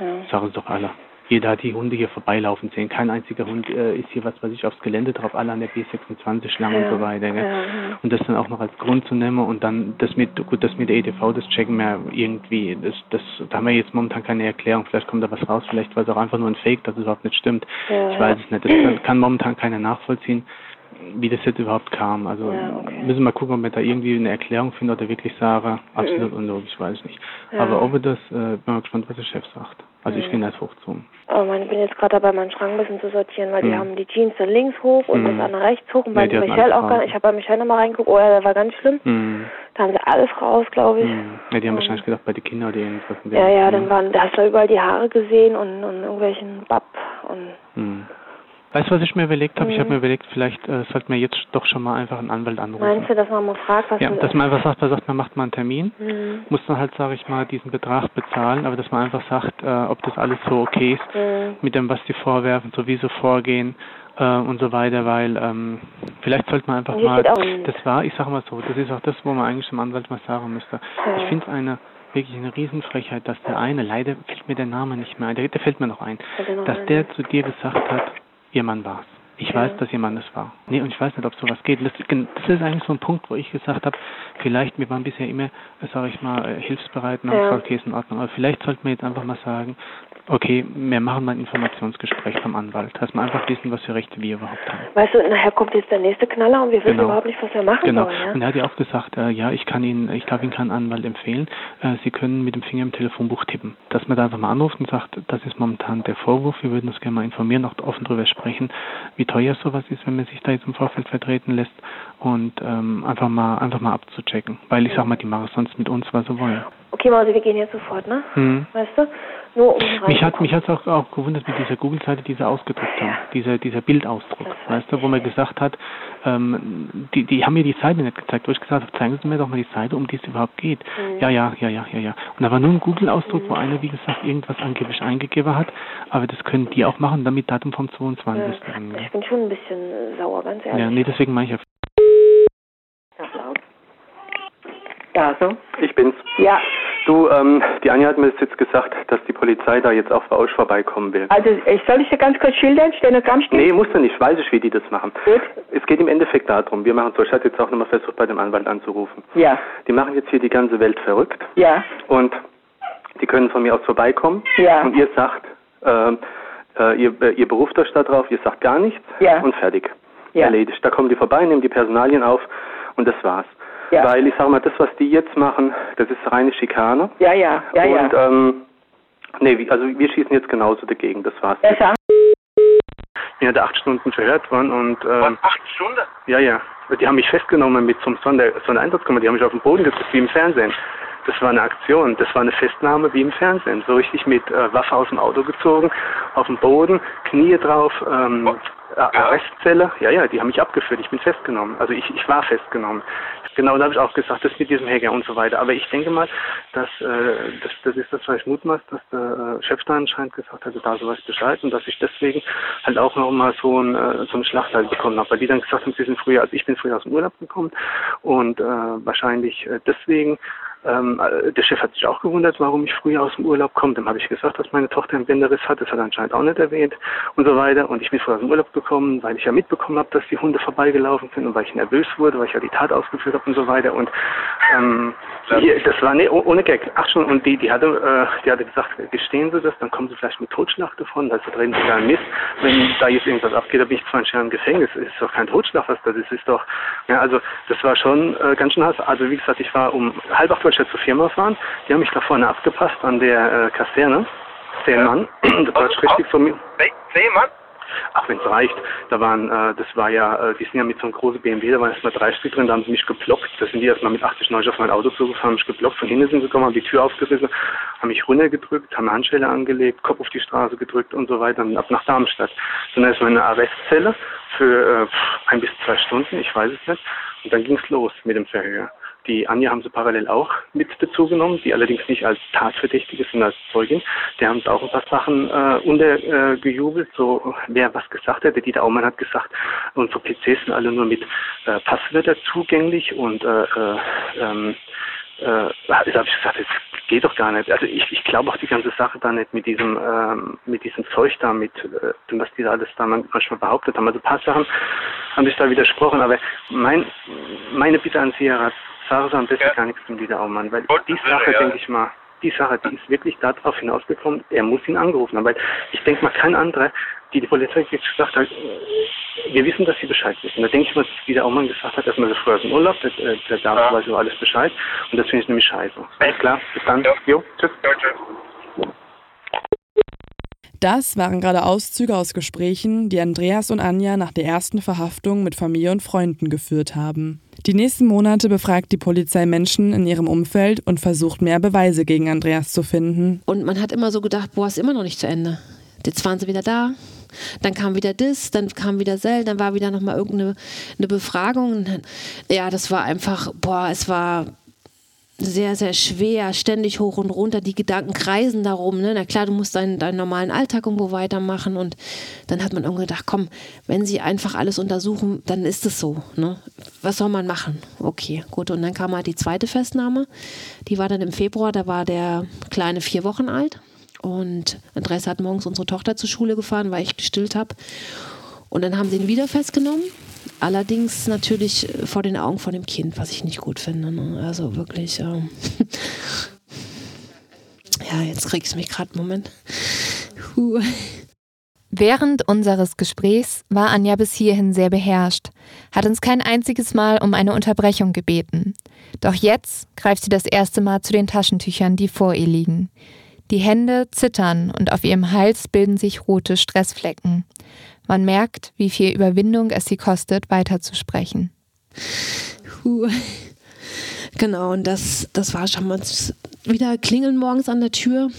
Ja. sagen es doch alle. Jeder hat die Hunde hier vorbeilaufen sehen. Kein einziger Hund äh, ist hier, was weiß ich, aufs Gelände drauf, alle an der B26 lang Ja, und so weiter. Gell? ja. Und das dann auch noch als Grund zu nehmen und dann das mit, gut, das mit der EDV, das checken wir irgendwie, das, das, da haben wir jetzt momentan keine Erklärung. Vielleicht kommt da was raus, vielleicht war es auch einfach nur ein Fake, dass es überhaupt nicht stimmt. Ja, ich weiß es nicht. Das kann, kann momentan keiner nachvollziehen, wie das jetzt überhaupt kam. Also Ja, okay. müssen wir mal gucken, ob wir da irgendwie eine Erklärung finden oder wirklich sagen, absolut unlogisch, weiß ich nicht. Ja. Aber ob er das, äh, bin mal gespannt, was der Chef sagt. Also ich Mhm. finde das hochzogen. Oh Mann, ich bin jetzt gerade dabei, meinen Schrank ein bisschen zu sortieren, weil die Mhm. haben die Jeans dann links hoch und Mhm. das andere rechts hoch und Nee, bei die hatten Michelle auch gar raus. Ich habe bei Michelle nochmal reingeguckt, oh ja, der war ganz schlimm. Mhm. Da haben sie alles raus, glaube ich. Mhm. Ja, die haben Mhm. wahrscheinlich gedacht, bei den Kindern oder irgendwas. Ja, ja, dann Mhm. waren, da hast du überall die Haare gesehen und, und irgendwelchen Bab und Mhm. Weißt du, was ich mir überlegt habe? Ich habe Mhm. mir überlegt, vielleicht äh, sollten wir jetzt doch schon mal einfach einen Anwalt anrufen. meinst du, dass man mal fragt, was Ja, dass man einfach sagt, man sagt, man macht mal einen Termin, Mhm. muss dann halt, sage ich mal, diesen Betrag bezahlen, aber dass man einfach sagt, äh, ob das alles so okay ist, Mhm. mit dem, was die vorwerfen, so wie sie vorgehen äh, und so weiter, weil ähm, vielleicht sollte man einfach mal, das war, ich sage mal so, das ist auch das, wo man eigentlich dem Anwalt mal sagen müsste. Ich finde es eine wirklich eine Riesenfrechheit, dass der eine, leider fällt mir der Name nicht mehr ein, der, der fällt mir noch ein, dass der zu dir gesagt hat, ihr Mann war's. Ich weiß, dass Mann es war. Nee, und ich weiß nicht, ob sowas geht. Das, das ist eigentlich so ein Punkt, wo ich gesagt habe, vielleicht, wir waren bisher immer, sage ich mal, äh, hilfsbereit und haben Ja. gesagt, okay, ist in Ordnung. Aber vielleicht sollten wir jetzt einfach mal sagen, okay, wir machen mal ein Informationsgespräch vom Anwalt, dass wir einfach wissen, was für Rechte wir überhaupt haben. Weißt du, nachher kommt jetzt der nächste Knaller und wir wissen Genau. überhaupt nicht, was wir machen Genau. sollen. Ja? Und er hat ja auch gesagt, äh, ja, ich kann Ihnen, ich darf Ihnen keinen Anwalt empfehlen. Äh, Sie können mit dem Finger im Telefonbuch tippen. Dass man da einfach mal anruft und sagt, das ist momentan der Vorwurf, wir würden uns gerne mal informieren, auch offen darüber sprechen, wie teuer sowas ist, wenn man sich da jetzt im Vorfeld vertreten lässt und ähm, einfach mal einfach mal abzuchecken. Weil ich sag mal, die machen es sonst mit uns, was sie wollen. Okay, Mausi, wir gehen jetzt sofort, ne? Hm. Weißt du? Nur um Mich hat mich hat's auch, auch gewundert mit dieser Google-Seite, die sie ausgedruckt haben, dieser dieser Bildausdruck, weißt du, wo man gesagt hat, ähm, die die haben mir die Seite nicht gezeigt, wo ich gesagt habe, zeigen Sie mir doch mal die Seite, um die es überhaupt geht. Mhm. Ja, ja, ja, ja, ja, ja. Und da war nur ein Google-Ausdruck, wo einer, wie gesagt, irgendwas angeblich eingegeben hat, aber das können die auch machen, damit Datum vom 22. Ja, ich bin schon ein bisschen sauer, ganz ehrlich. Ja, nee, deswegen meine ich ja. Ja, so. Ich bin's. Ja, Du, ähm, die Anja hat mir jetzt gesagt, dass die Polizei da jetzt auch bei euch vorbeikommen will. also ich soll ich dir ganz kurz schildern, Stenogramm steht? Nee, muss er nicht, weiß ich, wie die das machen. Gut. Es geht im Endeffekt darum, wir machen so, ich hatte jetzt auch nochmal versucht, bei dem Anwalt anzurufen. Ja, Die machen jetzt hier die ganze Welt verrückt ja, und die können von mir aus vorbeikommen Ja. und ihr sagt, ähm, äh, ihr, äh, ihr beruft euch da drauf, ihr sagt gar nichts Ja. und fertig. Ja. Erledigt. Da kommen die vorbei, nehmen die Personalien auf und das war's. Ja. Weil ich sag mal, das, was die jetzt machen, das ist reine Schikane. ja, ja, ja, und ja. ähm, nee, wie- also wir schießen jetzt genauso dagegen, das war's. Ja, sag. Ich bin ja da acht Stunden verhört worden und ähm, acht Stunden? Ja, ja. Die haben mich festgenommen mit zum Sonder Sondereinsatzkammer, die haben mich auf den Boden gedrückt, wie im Fernsehen. Das war eine Aktion, das war eine Festnahme wie im Fernsehen. So richtig mit äh, Waffe aus dem Auto gezogen, auf dem Boden, Knie drauf, ähm, äh, Arrestzelle. Ja, ja, die haben mich abgeführt, ich bin festgenommen. Also ich, ich war festgenommen. Genau, da habe ich auch gesagt, das mit diesem Hacker und so weiter. Aber ich denke mal, dass äh, das, das ist das, was ich mutmaß, dass der äh, Chef da anscheinend gesagt hatte, da sowas Bescheid und dass ich deswegen halt auch noch mal so ein äh, so einen Schlachteil bekommen habe. Weil die dann gesagt haben, sie sind früher, also ich bin früher aus dem Urlaub gekommen und äh, wahrscheinlich äh, deswegen Ähm, äh, der Chef hat sich auch gewundert, warum ich früher aus dem Urlaub komme. Dem habe ich gesagt, dass meine Tochter einen Bänderriss hat. Das hat er anscheinend auch nicht erwähnt und so weiter. Und ich bin früher aus dem Urlaub gekommen, weil ich ja mitbekommen habe, dass die Hunde vorbeigelaufen sind und weil ich nervös wurde, weil ich ja die Tat ausgeführt habe und so weiter. Und ähm, die, das war nee, ohne Gag. Ach schon, und die, die hatte, äh, die hatte gesagt, gestehen Sie das, dann kommen Sie vielleicht mit Totschlag davon, also drehen Sie da Mist. Wenn da jetzt irgendwas abgeht, da bin ich 20 Jahre im Gefängnis. Das ist doch kein Totschlag, was das ist. ist doch, ja, also das war schon äh, ganz schön Hass. Also wie gesagt, ich war um halb acht wollte ich zur Firma fahren. Die haben mich da vorne abgepasst an der äh, Kaserne. Zehn Mann. *clears throat* Das war richtig von mir. Zehn Mann? Ach, wenn es reicht. Da waren, äh, das war ja, äh, die sind ja mit so einem großen BMW, da waren erstmal drei Stück drin, da haben sie mich geblockt. Da sind die erstmal mit 80, 90 auf mein Auto zugefahren, mich geblockt. Von hinten sind sie gekommen, haben die Tür aufgerissen, haben mich runtergedrückt, haben Handschelle angelegt, Kopf auf die Straße gedrückt und so weiter und ab nach Darmstadt. Dann erstmal eine Arrestzelle für äh, ein bis zwei Stunden, ich weiß es nicht. Und dann ging es los mit dem Verhör. Die Anja haben sie parallel auch mit dazu genommen, die allerdings nicht als Tatverdächtige, sondern als Zeugin. Die haben auch ein paar Sachen äh, untergejubelt, äh, so wer was gesagt hat. Der Dieter Aumann hat gesagt, unsere PCs sind alle nur mit äh, Passwörter zugänglich und äh, äh, ähm, äh, da habe ich gesagt, das geht doch gar nicht. Also ich, ich glaube auch die ganze Sache da nicht mit diesem ähm, mit diesem Zeug da, mit äh, was die da alles da manchmal behauptet haben. Also ein paar Sachen haben sich da widersprochen, aber mein meine Bitte an Sie, Herr Rat, Sache am besten ja. gar nichts zum Wiederaumann, weil Gut, die Sache, ja. denke ich mal, die Sache, die ist wirklich darauf hinausgekommen, er muss ihn angerufen haben, weil ich denke mal, kein anderer, die die Polizei gesagt hat, wir wissen, dass sie Bescheid wissen. Da denke ich mal, dass wieder Aumann gesagt hat, dass man so früher dem Urlaub, der, äh, der Dame ja. weiß über alles Bescheid und das finde ich nämlich scheiße. Alles klar, bis dann. Ja. Jo, tschüss. Ja, tschüss. Das waren gerade Auszüge aus Gesprächen, die Andreas und Anja nach der ersten Verhaftung mit Familie und Freunden geführt haben. Die nächsten Monate befragt die Polizei Menschen in ihrem Umfeld und versucht mehr Beweise gegen Andreas zu finden. Und man hat immer so gedacht, boah, ist immer noch nicht zu Ende. Jetzt waren sie wieder da, dann kam wieder das, dann kam wieder Sel, dann war wieder nochmal irgendeine eine Befragung. Ja, das war einfach, boah, es war sehr, sehr schwer, ständig hoch und runter. Die Gedanken kreisen darum. Ne? Na klar, du musst deinen, deinen normalen Alltag irgendwo weitermachen. Und dann hat man irgendwie gedacht, komm, wenn sie einfach alles untersuchen, dann ist es so. Ne? Was soll man machen? Okay, gut. Und dann kam halt die zweite Festnahme. Die war dann im Februar, da war der Kleine vier Wochen alt. Und Andreas hat morgens unsere Tochter zur Schule gefahren, weil ich gestillt habe. Und dann haben sie ihn wieder festgenommen. Allerdings natürlich vor den Augen von dem Kind, was ich nicht gut finde. Ne? Also wirklich. Ähm *laughs* ja, jetzt kriegst du mich gerade. Moment. Huh. Während unseres Gesprächs war Anja bis hierhin sehr beherrscht, hat uns kein einziges Mal um eine Unterbrechung gebeten. Doch jetzt greift sie das erste Mal zu den Taschentüchern, die vor ihr liegen. Die Hände zittern und auf ihrem Hals bilden sich rote Stressflecken. Man merkt, wie viel Überwindung es sie kostet, weiterzusprechen. Puh. Genau, und das, das war schon mal wieder klingeln morgens an der Tür.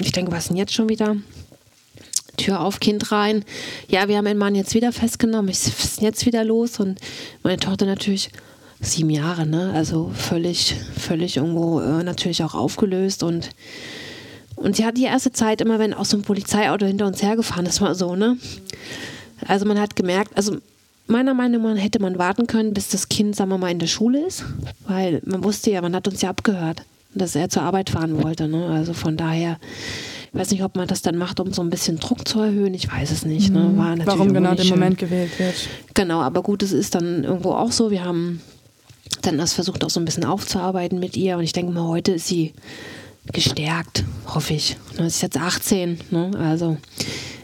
Ich denke, was denn jetzt schon wieder? Tür auf, Kind rein. Ja, wir haben den Mann jetzt wieder festgenommen. Was ist jetzt wieder los? Und meine Tochter natürlich sieben Jahre, ne? Also völlig, völlig irgendwo äh, natürlich auch aufgelöst und und sie hat die erste Zeit immer, wenn auch so ein Polizeiauto hinter uns hergefahren ist, war so, ne? Also man hat gemerkt, also meiner Meinung nach hätte man warten können, bis das Kind, sagen wir mal, in der Schule ist, weil man wusste ja, man hat uns ja abgehört, dass er zur Arbeit fahren wollte. Ne? Also von daher, ich weiß nicht, ob man das dann macht, um so ein bisschen Druck zu erhöhen. Ich weiß es nicht. Ne? Mhm. War Warum genau der Moment gewählt wird. Genau, aber gut, es ist dann irgendwo auch so. Wir haben dann das versucht auch so ein bisschen aufzuarbeiten mit ihr und ich denke mal, heute ist sie gestärkt, hoffe ich. Sie ist jetzt 18, ne? also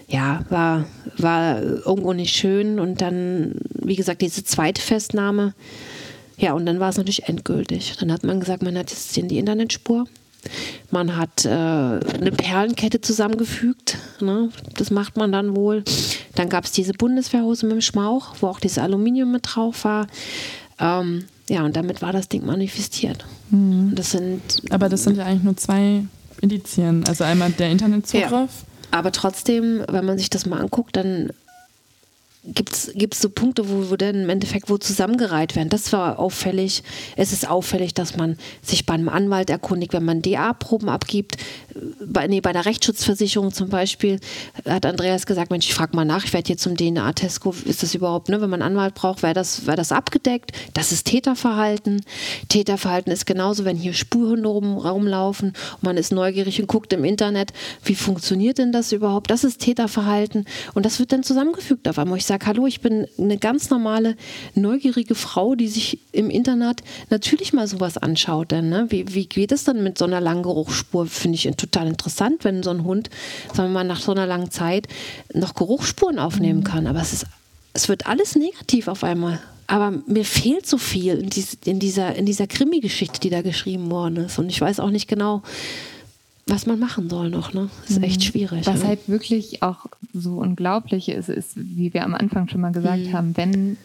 ja, war, war irgendwo nicht schön. Und dann, wie gesagt, diese zweite Festnahme. Ja, und dann war es natürlich endgültig. Dann hat man gesagt, man hat jetzt die Internetspur. Man hat äh, eine Perlenkette zusammengefügt. Ne? Das macht man dann wohl. Dann gab es diese Bundeswehrhose mit dem Schmauch, wo auch dieses Aluminium mit drauf war. Ähm, ja, und damit war das Ding manifestiert. Mhm. Das sind, Aber das sind ja eigentlich nur zwei Indizien. Also einmal der Internetzugriff. Ja. Aber trotzdem, wenn man sich das mal anguckt, dann gibt es so Punkte, wo, wo dann im Endeffekt wo zusammengereiht werden. Das war auffällig. Es ist auffällig, dass man sich bei einem Anwalt erkundigt, wenn man DA-Proben abgibt. Bei, nee, bei der Rechtsschutzversicherung zum Beispiel hat Andreas gesagt, Mensch, ich frage mal nach, ich werde jetzt zum DNA-Test, ist das überhaupt, ne, wenn man Anwalt braucht, wäre das, wär das abgedeckt? Das ist Täterverhalten. Täterverhalten ist genauso, wenn hier Spurhunde rum, rumlaufen und man ist neugierig und guckt im Internet, wie funktioniert denn das überhaupt? Das ist Täterverhalten und das wird dann zusammengefügt auf einmal. Ich sage, hallo, ich bin eine ganz normale, neugierige Frau, die sich im Internet natürlich mal sowas anschaut. Dann, ne? wie, wie geht es dann mit so einer langen Geruchsspur? Finde ich total interessant, wenn so ein Hund, sagen wir mal, nach so einer langen Zeit noch Geruchsspuren aufnehmen kann. Aber es, ist, es wird alles negativ auf einmal. Aber mir fehlt so viel in dieser, in dieser Krimi-Geschichte, die da geschrieben worden ist. Und ich weiß auch nicht genau, was man machen soll noch. Ne? Das ist echt mhm. schwierig. Was ja. halt wirklich auch so unglaublich ist, ist, wie wir am Anfang schon mal gesagt mhm. haben, wenn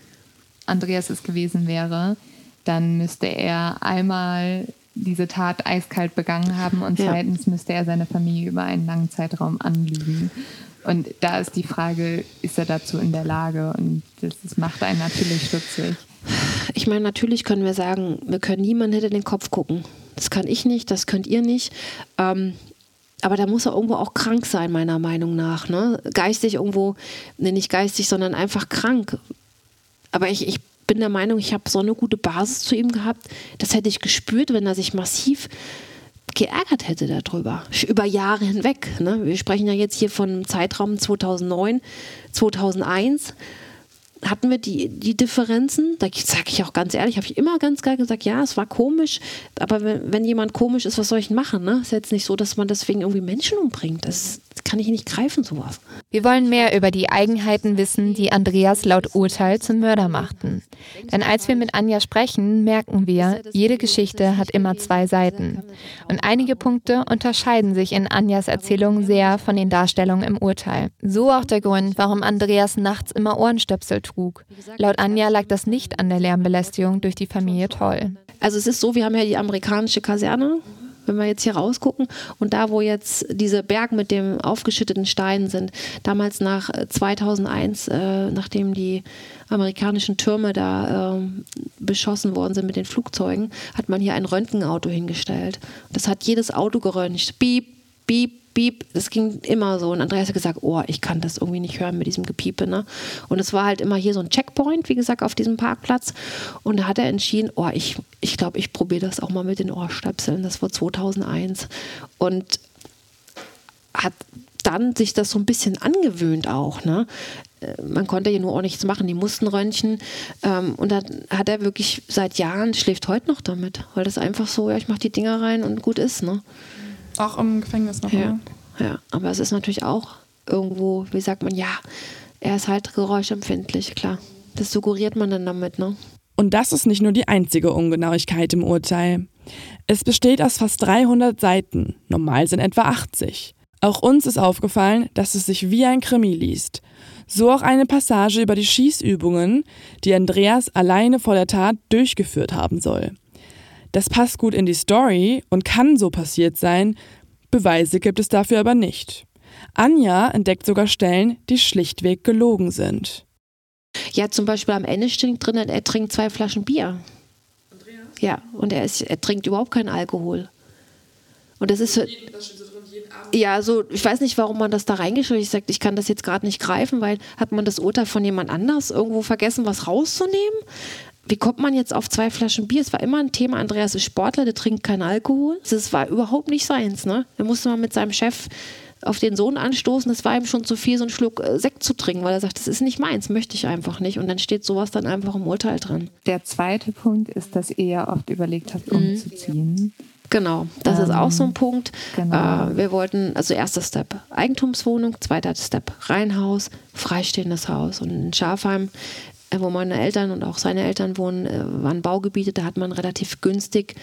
Andreas es gewesen wäre, dann müsste er einmal diese Tat eiskalt begangen haben und ja. zweitens müsste er seine Familie über einen langen Zeitraum anlügen. Und da ist die Frage, ist er dazu in der Lage? Und das, das macht einen natürlich stutzig. Ich meine, natürlich können wir sagen, wir können niemanden hinter den Kopf gucken. Das kann ich nicht, das könnt ihr nicht. Ähm, aber da muss er irgendwo auch krank sein, meiner Meinung nach. Ne? Geistig irgendwo, ne, nicht geistig, sondern einfach krank. Aber ich, ich bin der Meinung, ich habe so eine gute Basis zu ihm gehabt. Das hätte ich gespürt, wenn er sich massiv geärgert hätte darüber. Über Jahre hinweg. Ne? Wir sprechen ja jetzt hier von Zeitraum 2009, 2001 hatten wir die, die Differenzen. Da sage ich auch ganz ehrlich, habe ich immer ganz geil gesagt, ja, es war komisch, aber wenn, wenn jemand komisch ist, was soll ich denn machen? Ne? Ist jetzt nicht so, dass man deswegen irgendwie Menschen umbringt. Das, kann ich nicht greifen, sowas. Wir wollen mehr über die Eigenheiten wissen, die Andreas laut Urteil zum Mörder machten. Denn als wir mit Anja sprechen, merken wir, jede Geschichte hat immer zwei Seiten. Und einige Punkte unterscheiden sich in Anjas Erzählung sehr von den Darstellungen im Urteil. So auch der Grund, warum Andreas nachts immer Ohrenstöpsel trug. Laut Anja lag das nicht an der Lärmbelästigung durch die Familie Toll. Also es ist so, wir haben ja die amerikanische Kaserne, wenn wir jetzt hier rausgucken und da, wo jetzt diese Berg mit dem aufgeschütteten Stein sind, damals nach 2001, äh, äh, nachdem die amerikanischen Türme da äh, beschossen worden sind mit den Flugzeugen, hat man hier ein Röntgenauto hingestellt. Das hat jedes Auto geröntgt. Piep, piep, Piep, das ging immer so. Und Andreas hat gesagt, oh, ich kann das irgendwie nicht hören mit diesem Gepiepe. Ne? Und es war halt immer hier so ein Checkpoint, wie gesagt, auf diesem Parkplatz. Und da hat er entschieden, oh, ich glaube, ich, glaub, ich probiere das auch mal mit den Ohrstöpseln. Das war 2001. Und hat dann sich das so ein bisschen angewöhnt auch. Ne? Äh, man konnte ja nur auch nichts machen, die mussten röntgen. Ähm, und dann hat er wirklich seit Jahren, schläft heute noch damit, weil das einfach so, ja, ich mache die Dinger rein und gut ist. Ne? Auch im Gefängnis noch. Ja, ja, aber es ist natürlich auch irgendwo, wie sagt man, ja, er ist halt geräuschempfindlich, klar. Das suggeriert man dann damit, ne? Und das ist nicht nur die einzige Ungenauigkeit im Urteil. Es besteht aus fast 300 Seiten, normal sind etwa 80. Auch uns ist aufgefallen, dass es sich wie ein Krimi liest. So auch eine Passage über die Schießübungen, die Andreas alleine vor der Tat durchgeführt haben soll. Das passt gut in die Story und kann so passiert sein, Beweise gibt es dafür aber nicht. Anja entdeckt sogar Stellen, die schlichtweg gelogen sind. Ja, zum Beispiel am Ende steht drin, er trinkt zwei Flaschen Bier. Andreas? Ja, und er, ist, er trinkt überhaupt keinen Alkohol. Und das ist. Ja, so, ich weiß nicht, warum man das da reingeschrieben hat. Ich sage, ich kann das jetzt gerade nicht greifen, weil hat man das Urteil von jemand anders irgendwo vergessen, was rauszunehmen? Wie kommt man jetzt auf zwei Flaschen Bier? Es war immer ein Thema. Andreas ist Sportler, der trinkt keinen Alkohol. Das war überhaupt nicht seins. Ne? Er musste mal mit seinem Chef auf den Sohn anstoßen. Es war ihm schon zu viel, so einen Schluck äh, Sekt zu trinken, weil er sagt, das ist nicht meins, möchte ich einfach nicht. Und dann steht sowas dann einfach im Urteil drin. Der zweite Punkt ist, dass ihr oft überlegt habt, mhm. umzuziehen. Genau, das ähm, ist auch so ein ähm, Punkt. Genau. Äh, wir wollten, also erster Step Eigentumswohnung, zweiter Step Reihenhaus, freistehendes Haus. Und in Schafheim wo meine Eltern und auch seine Eltern wohnen, äh, waren Baugebiete, da hat man relativ günstig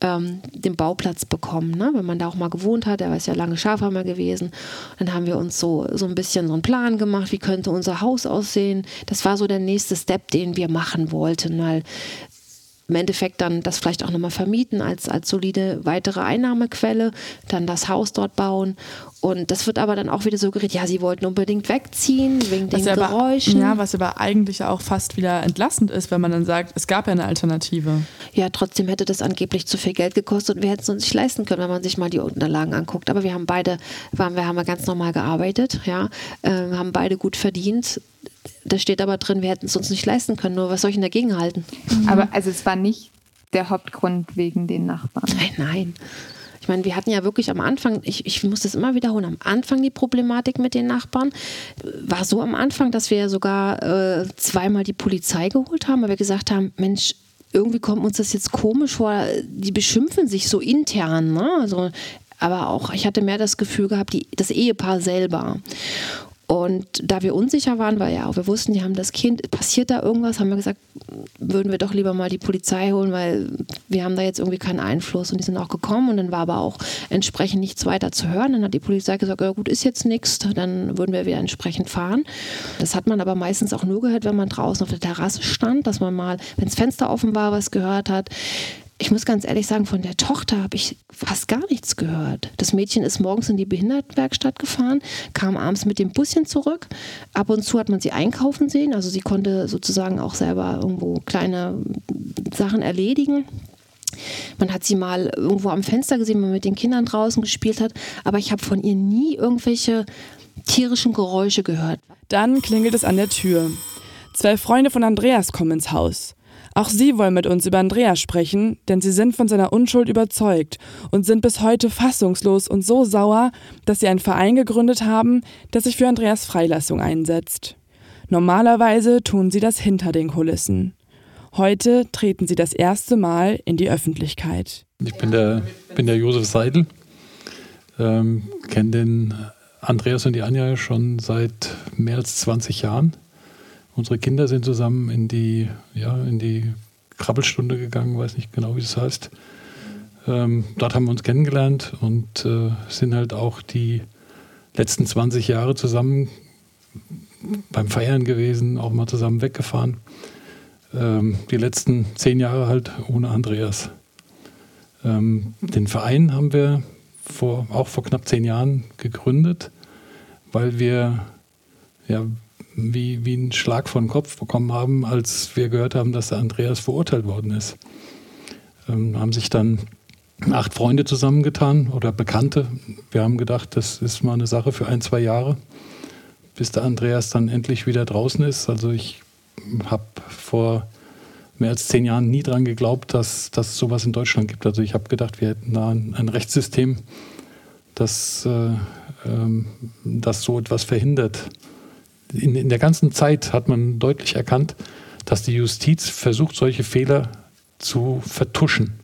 ähm, den Bauplatz bekommen, ne? wenn man da auch mal gewohnt hat. Er ist ja lange Schafhammer gewesen. Dann haben wir uns so, so ein bisschen so einen Plan gemacht, wie könnte unser Haus aussehen. Das war so der nächste Step, den wir machen wollten, weil im Endeffekt dann das vielleicht auch nochmal vermieten als, als solide weitere Einnahmequelle, dann das Haus dort bauen. Und das wird aber dann auch wieder so geredet, ja, sie wollten unbedingt wegziehen wegen was den Geräuschen. ja, was aber eigentlich auch fast wieder entlastend ist, wenn man dann sagt, es gab ja eine Alternative. Ja, trotzdem hätte das angeblich zu viel Geld gekostet und wir hätten es uns nicht leisten können, wenn man sich mal die Unterlagen anguckt. Aber wir haben beide, waren, wir haben ganz normal gearbeitet, ja, äh, haben beide gut verdient da steht aber drin, wir hätten es uns nicht leisten können. Nur was soll ich denn dagegen halten? Mhm. Aber also es war nicht der Hauptgrund wegen den Nachbarn. Nein, nein. Ich meine, wir hatten ja wirklich am Anfang, ich, ich muss das immer wiederholen, am Anfang die Problematik mit den Nachbarn war so am Anfang, dass wir sogar äh, zweimal die Polizei geholt haben, weil wir gesagt haben, Mensch, irgendwie kommt uns das jetzt komisch vor, die beschimpfen sich so intern. Ne? Also, aber auch, ich hatte mehr das Gefühl gehabt, die, das Ehepaar selber. Und da wir unsicher waren, weil ja auch wir wussten, die haben das Kind, passiert da irgendwas, haben wir gesagt, würden wir doch lieber mal die Polizei holen, weil wir haben da jetzt irgendwie keinen Einfluss. Und die sind auch gekommen und dann war aber auch entsprechend nichts weiter zu hören. Dann hat die Polizei gesagt, ja gut, ist jetzt nichts, dann würden wir wieder entsprechend fahren. Das hat man aber meistens auch nur gehört, wenn man draußen auf der Terrasse stand, dass man mal, wenn das Fenster offen war, was gehört hat ich muss ganz ehrlich sagen, von der Tochter habe ich fast gar nichts gehört. Das Mädchen ist morgens in die Behindertenwerkstatt gefahren, kam abends mit dem Buschen zurück. Ab und zu hat man sie einkaufen sehen. Also sie konnte sozusagen auch selber irgendwo kleine Sachen erledigen. Man hat sie mal irgendwo am Fenster gesehen, wenn man mit den Kindern draußen gespielt hat. Aber ich habe von ihr nie irgendwelche tierischen Geräusche gehört. Dann klingelt es an der Tür. Zwei Freunde von Andreas kommen ins Haus. Auch sie wollen mit uns über Andreas sprechen, denn sie sind von seiner Unschuld überzeugt und sind bis heute fassungslos und so sauer, dass sie einen Verein gegründet haben, der sich für Andreas Freilassung einsetzt. Normalerweise tun sie das hinter den Kulissen. Heute treten sie das erste Mal in die Öffentlichkeit. Ich bin der, bin der Josef Seidel, ähm, kenne den Andreas und die Anja schon seit mehr als 20 Jahren. Unsere Kinder sind zusammen in die, ja, in die Krabbelstunde gegangen, weiß nicht genau, wie das heißt. Ähm, dort haben wir uns kennengelernt und äh, sind halt auch die letzten 20 Jahre zusammen beim Feiern gewesen, auch mal zusammen weggefahren. Ähm, die letzten zehn Jahre halt ohne Andreas. Ähm, den Verein haben wir vor, auch vor knapp zehn Jahren gegründet, weil wir ja, wie, wie einen Schlag von Kopf bekommen haben, als wir gehört haben, dass der Andreas verurteilt worden ist. Ähm, haben sich dann acht Freunde zusammengetan oder Bekannte. Wir haben gedacht, das ist mal eine Sache für ein, zwei Jahre, bis der Andreas dann endlich wieder draußen ist. Also ich habe vor mehr als zehn Jahren nie daran geglaubt, dass, dass es sowas in Deutschland gibt. Also ich habe gedacht, wir hätten da ein, ein Rechtssystem, das, äh, ähm, das so etwas verhindert in, in der ganzen Zeit hat man deutlich erkannt, dass die Justiz versucht, solche Fehler zu vertuschen.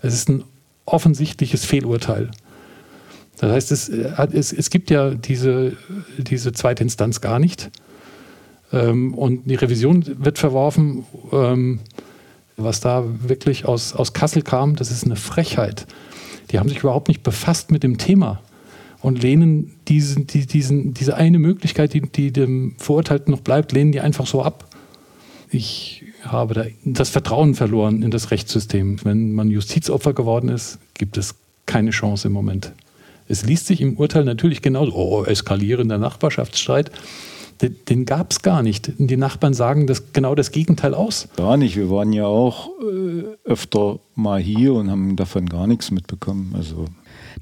Es ist ein offensichtliches Fehlurteil. Das heißt, es, es, es gibt ja diese, diese zweite Instanz gar nicht. Ähm, und die Revision wird verworfen. Ähm, was da wirklich aus, aus Kassel kam, das ist eine Frechheit. Die haben sich überhaupt nicht befasst mit dem Thema und lehnen diesen, die, diesen, diese eine Möglichkeit, die, die dem Verurteilten noch bleibt, lehnen die einfach so ab. Ich habe da das Vertrauen verloren in das Rechtssystem. Wenn man Justizopfer geworden ist, gibt es keine Chance im Moment. Es liest sich im Urteil natürlich genauso, oh, eskalierender Nachbarschaftsstreit. Den, den gab es gar nicht. Die Nachbarn sagen das, genau das Gegenteil aus. Gar nicht. Wir waren ja auch äh, öfter mal hier und haben davon gar nichts mitbekommen. Also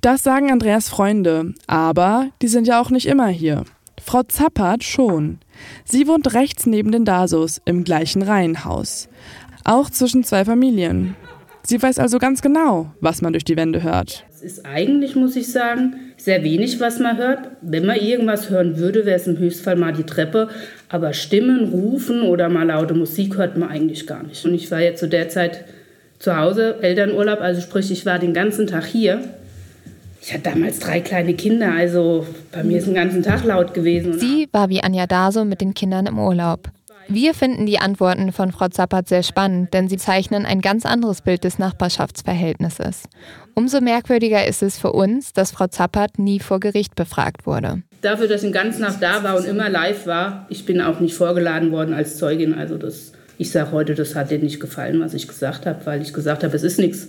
das sagen Andreas Freunde, aber die sind ja auch nicht immer hier. Frau Zappert schon. Sie wohnt rechts neben den Dasos im gleichen Reihenhaus. Auch zwischen zwei Familien. Sie weiß also ganz genau, was man durch die Wände hört. Es ist eigentlich, muss ich sagen, sehr wenig, was man hört. Wenn man irgendwas hören würde, wäre es im Höchstfall mal die Treppe. Aber Stimmen, Rufen oder mal laute Musik hört man eigentlich gar nicht. Und ich war jetzt zu der Zeit zu Hause, Elternurlaub, also sprich, ich war den ganzen Tag hier. Ich hatte damals drei kleine Kinder, also bei mir ist den ganzen Tag laut gewesen. Sie war wie Anja Daso mit den Kindern im Urlaub. Wir finden die Antworten von Frau Zappert sehr spannend, denn sie zeichnen ein ganz anderes Bild des Nachbarschaftsverhältnisses. Umso merkwürdiger ist es für uns, dass Frau Zappert nie vor Gericht befragt wurde. Dafür, dass ich den ganzen Tag da war und immer live war, ich bin auch nicht vorgeladen worden als Zeugin, also das Ich sage heute, das hat denen nicht gefallen, was ich gesagt habe, weil ich gesagt habe, es ist nichts.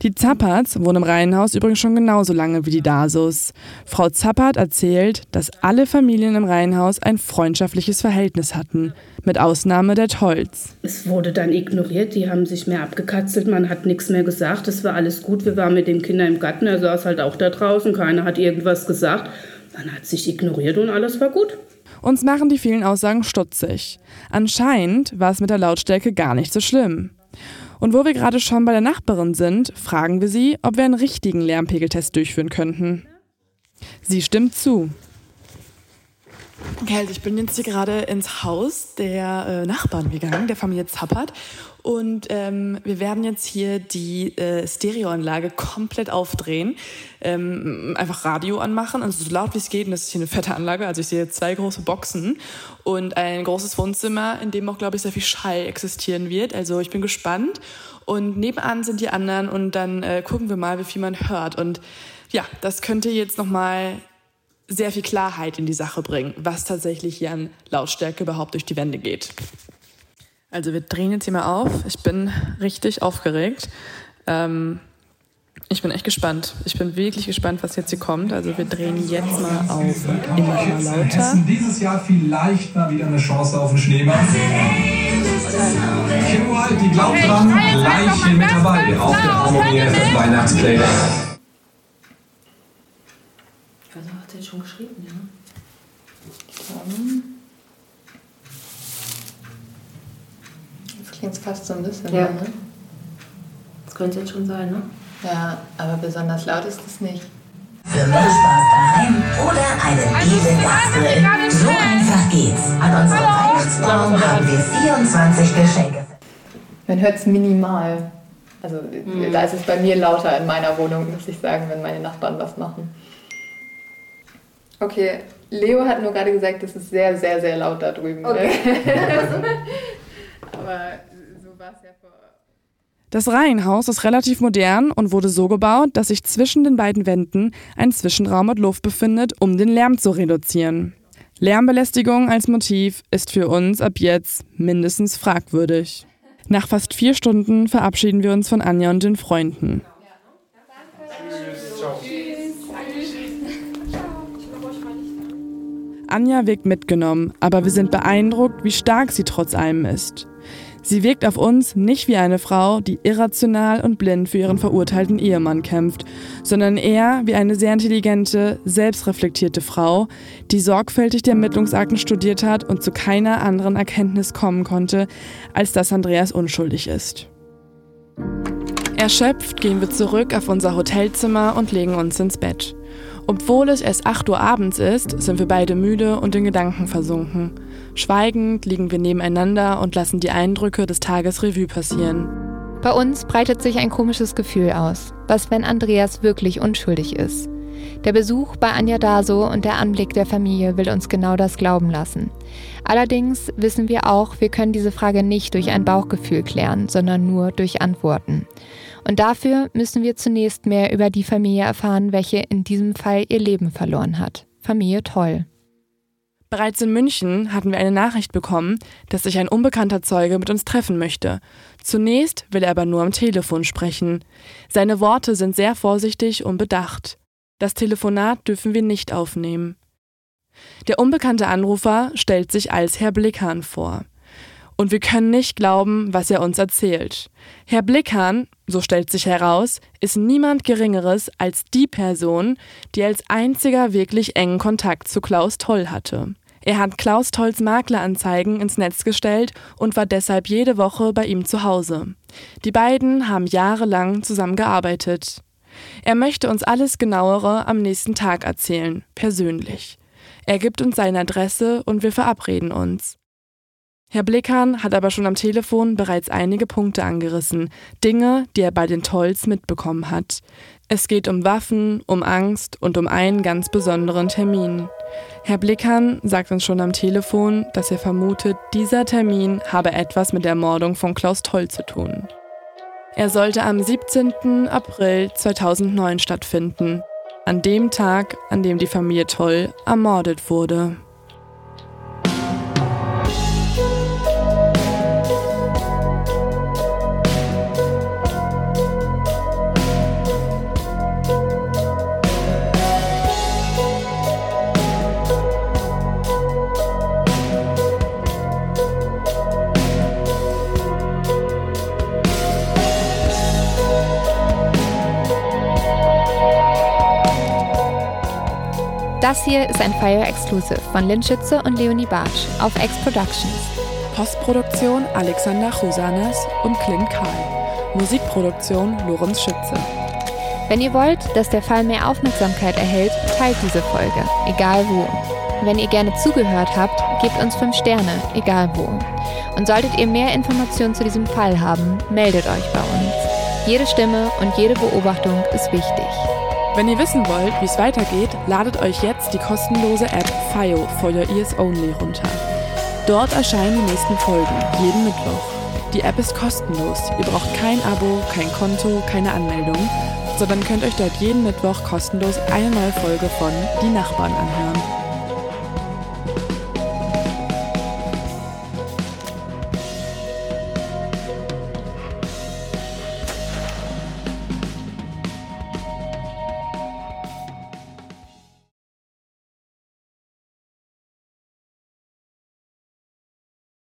Die Zapperts wohnen im Reihenhaus übrigens schon genauso lange wie die Dasos. Frau Zappert erzählt, dass alle Familien im Reihenhaus ein freundschaftliches Verhältnis hatten, mit Ausnahme der Tolls. Es wurde dann ignoriert, die haben sich mehr abgekatzelt, man hat nichts mehr gesagt, es war alles gut. Wir waren mit den Kindern im Garten, er saß halt auch da draußen, keiner hat irgendwas gesagt. Man hat sich ignoriert und alles war gut. Uns machen die vielen Aussagen stutzig. Anscheinend war es mit der Lautstärke gar nicht so schlimm. Und wo wir gerade schon bei der Nachbarin sind, fragen wir sie, ob wir einen richtigen Lärmpegeltest durchführen könnten. Sie stimmt zu. Okay, also ich bin jetzt hier gerade ins Haus der äh, Nachbarn gegangen, der Familie Zappert. Und ähm, wir werden jetzt hier die äh, Stereoanlage komplett aufdrehen. Ähm, einfach Radio anmachen, also so laut wie es geht. Und das ist hier eine fette Anlage. Also ich sehe zwei große Boxen und ein großes Wohnzimmer, in dem auch, glaube ich, sehr viel Schall existieren wird. Also ich bin gespannt. Und nebenan sind die anderen und dann äh, gucken wir mal, wie viel man hört. Und ja, das könnte jetzt nochmal sehr viel Klarheit in die Sache bringen, was tatsächlich hier an Lautstärke überhaupt durch die Wände geht. Also wir drehen jetzt hier mal auf. Ich bin richtig aufgeregt. Ähm, ich bin echt gespannt. Ich bin wirklich gespannt, was jetzt hier kommt. Also wir drehen jetzt mal auf und immer, immer lauter. Dieses Jahr vielleicht mal wieder eine Chance auf den Schneemann. Kim White, die glaubt dran, gleich hier mit dabei auf der Harmonie Weihnachtsplaylist. Also er schon geschrieben, ja? Jetzt klingt es fast so ein bisschen, Ja. ne? Das könnte jetzt schon sein, ne? Ja, aber besonders laut ist es nicht. Für Milchspaß daheim oder einen Diesel-Gasgrill. So einfach geht's. An unserem Weihnachtsbaum haben wir 24 Geschenke. Man hört es minimal. Also Mhm. da ist es bei mir lauter in meiner Wohnung, muss ich sagen, wenn meine Nachbarn was machen. Okay, Leo hat nur gerade gesagt, das ist sehr, sehr, sehr laut da drüben. Okay. *laughs* Aber so war es ja vor. Das Reihenhaus ist relativ modern und wurde so gebaut, dass sich zwischen den beiden Wänden ein Zwischenraum mit Luft befindet, um den Lärm zu reduzieren. Lärmbelästigung als Motiv ist für uns ab jetzt mindestens fragwürdig. Nach fast vier Stunden verabschieden wir uns von Anja und den Freunden. Anja wirkt mitgenommen, aber wir sind beeindruckt, wie stark sie trotz allem ist. Sie wirkt auf uns nicht wie eine Frau, die irrational und blind für ihren verurteilten Ehemann kämpft, sondern eher wie eine sehr intelligente, selbstreflektierte Frau, die sorgfältig die Ermittlungsakten studiert hat und zu keiner anderen Erkenntnis kommen konnte, als dass Andreas unschuldig ist. Erschöpft gehen wir zurück auf unser Hotelzimmer und legen uns ins Bett. Obwohl es erst 8 Uhr abends ist, sind wir beide müde und in Gedanken versunken. Schweigend liegen wir nebeneinander und lassen die Eindrücke des Tages Revue passieren. Bei uns breitet sich ein komisches Gefühl aus. Was, wenn Andreas wirklich unschuldig ist? Der Besuch bei Anja Daso und der Anblick der Familie will uns genau das glauben lassen. Allerdings wissen wir auch, wir können diese Frage nicht durch ein Bauchgefühl klären, sondern nur durch Antworten. Und dafür müssen wir zunächst mehr über die Familie erfahren, welche in diesem Fall ihr Leben verloren hat. Familie Toll. Bereits in München hatten wir eine Nachricht bekommen, dass sich ein unbekannter Zeuge mit uns treffen möchte. Zunächst will er aber nur am Telefon sprechen. Seine Worte sind sehr vorsichtig und bedacht. Das Telefonat dürfen wir nicht aufnehmen. Der unbekannte Anrufer stellt sich als Herr Blickhahn vor. Und wir können nicht glauben, was er uns erzählt. Herr Blickhahn, so stellt sich heraus, ist niemand Geringeres als die Person, die als einziger wirklich engen Kontakt zu Klaus Toll hatte. Er hat Klaus Tolls Makleranzeigen ins Netz gestellt und war deshalb jede Woche bei ihm zu Hause. Die beiden haben jahrelang zusammengearbeitet. Er möchte uns alles genauere am nächsten Tag erzählen, persönlich. Er gibt uns seine Adresse und wir verabreden uns. Herr Blickhahn hat aber schon am Telefon bereits einige Punkte angerissen, Dinge, die er bei den Tolls mitbekommen hat. Es geht um Waffen, um Angst und um einen ganz besonderen Termin. Herr Blickhahn sagt uns schon am Telefon, dass er vermutet, dieser Termin habe etwas mit der Ermordung von Klaus Toll zu tun. Er sollte am 17. April 2009 stattfinden, an dem Tag, an dem die Familie Toll ermordet wurde. Das hier ist ein Fire Exclusive von Lynn Schütze und Leonie Bartsch auf X Productions. Postproduktion Alexander Chusanas und Clint Karl. Musikproduktion Lorenz Schütze. Wenn ihr wollt, dass der Fall mehr Aufmerksamkeit erhält, teilt diese Folge, egal wo. Wenn ihr gerne zugehört habt, gebt uns 5 Sterne, egal wo. Und solltet ihr mehr Informationen zu diesem Fall haben, meldet euch bei uns. Jede Stimme und jede Beobachtung ist wichtig. Wenn ihr wissen wollt, wie es weitergeht, ladet euch jetzt die kostenlose App FIO for Your Ears Only runter. Dort erscheinen die nächsten Folgen, jeden Mittwoch. Die App ist kostenlos. Ihr braucht kein Abo, kein Konto, keine Anmeldung, sondern könnt euch dort jeden Mittwoch kostenlos eine neue Folge von Die Nachbarn anhören.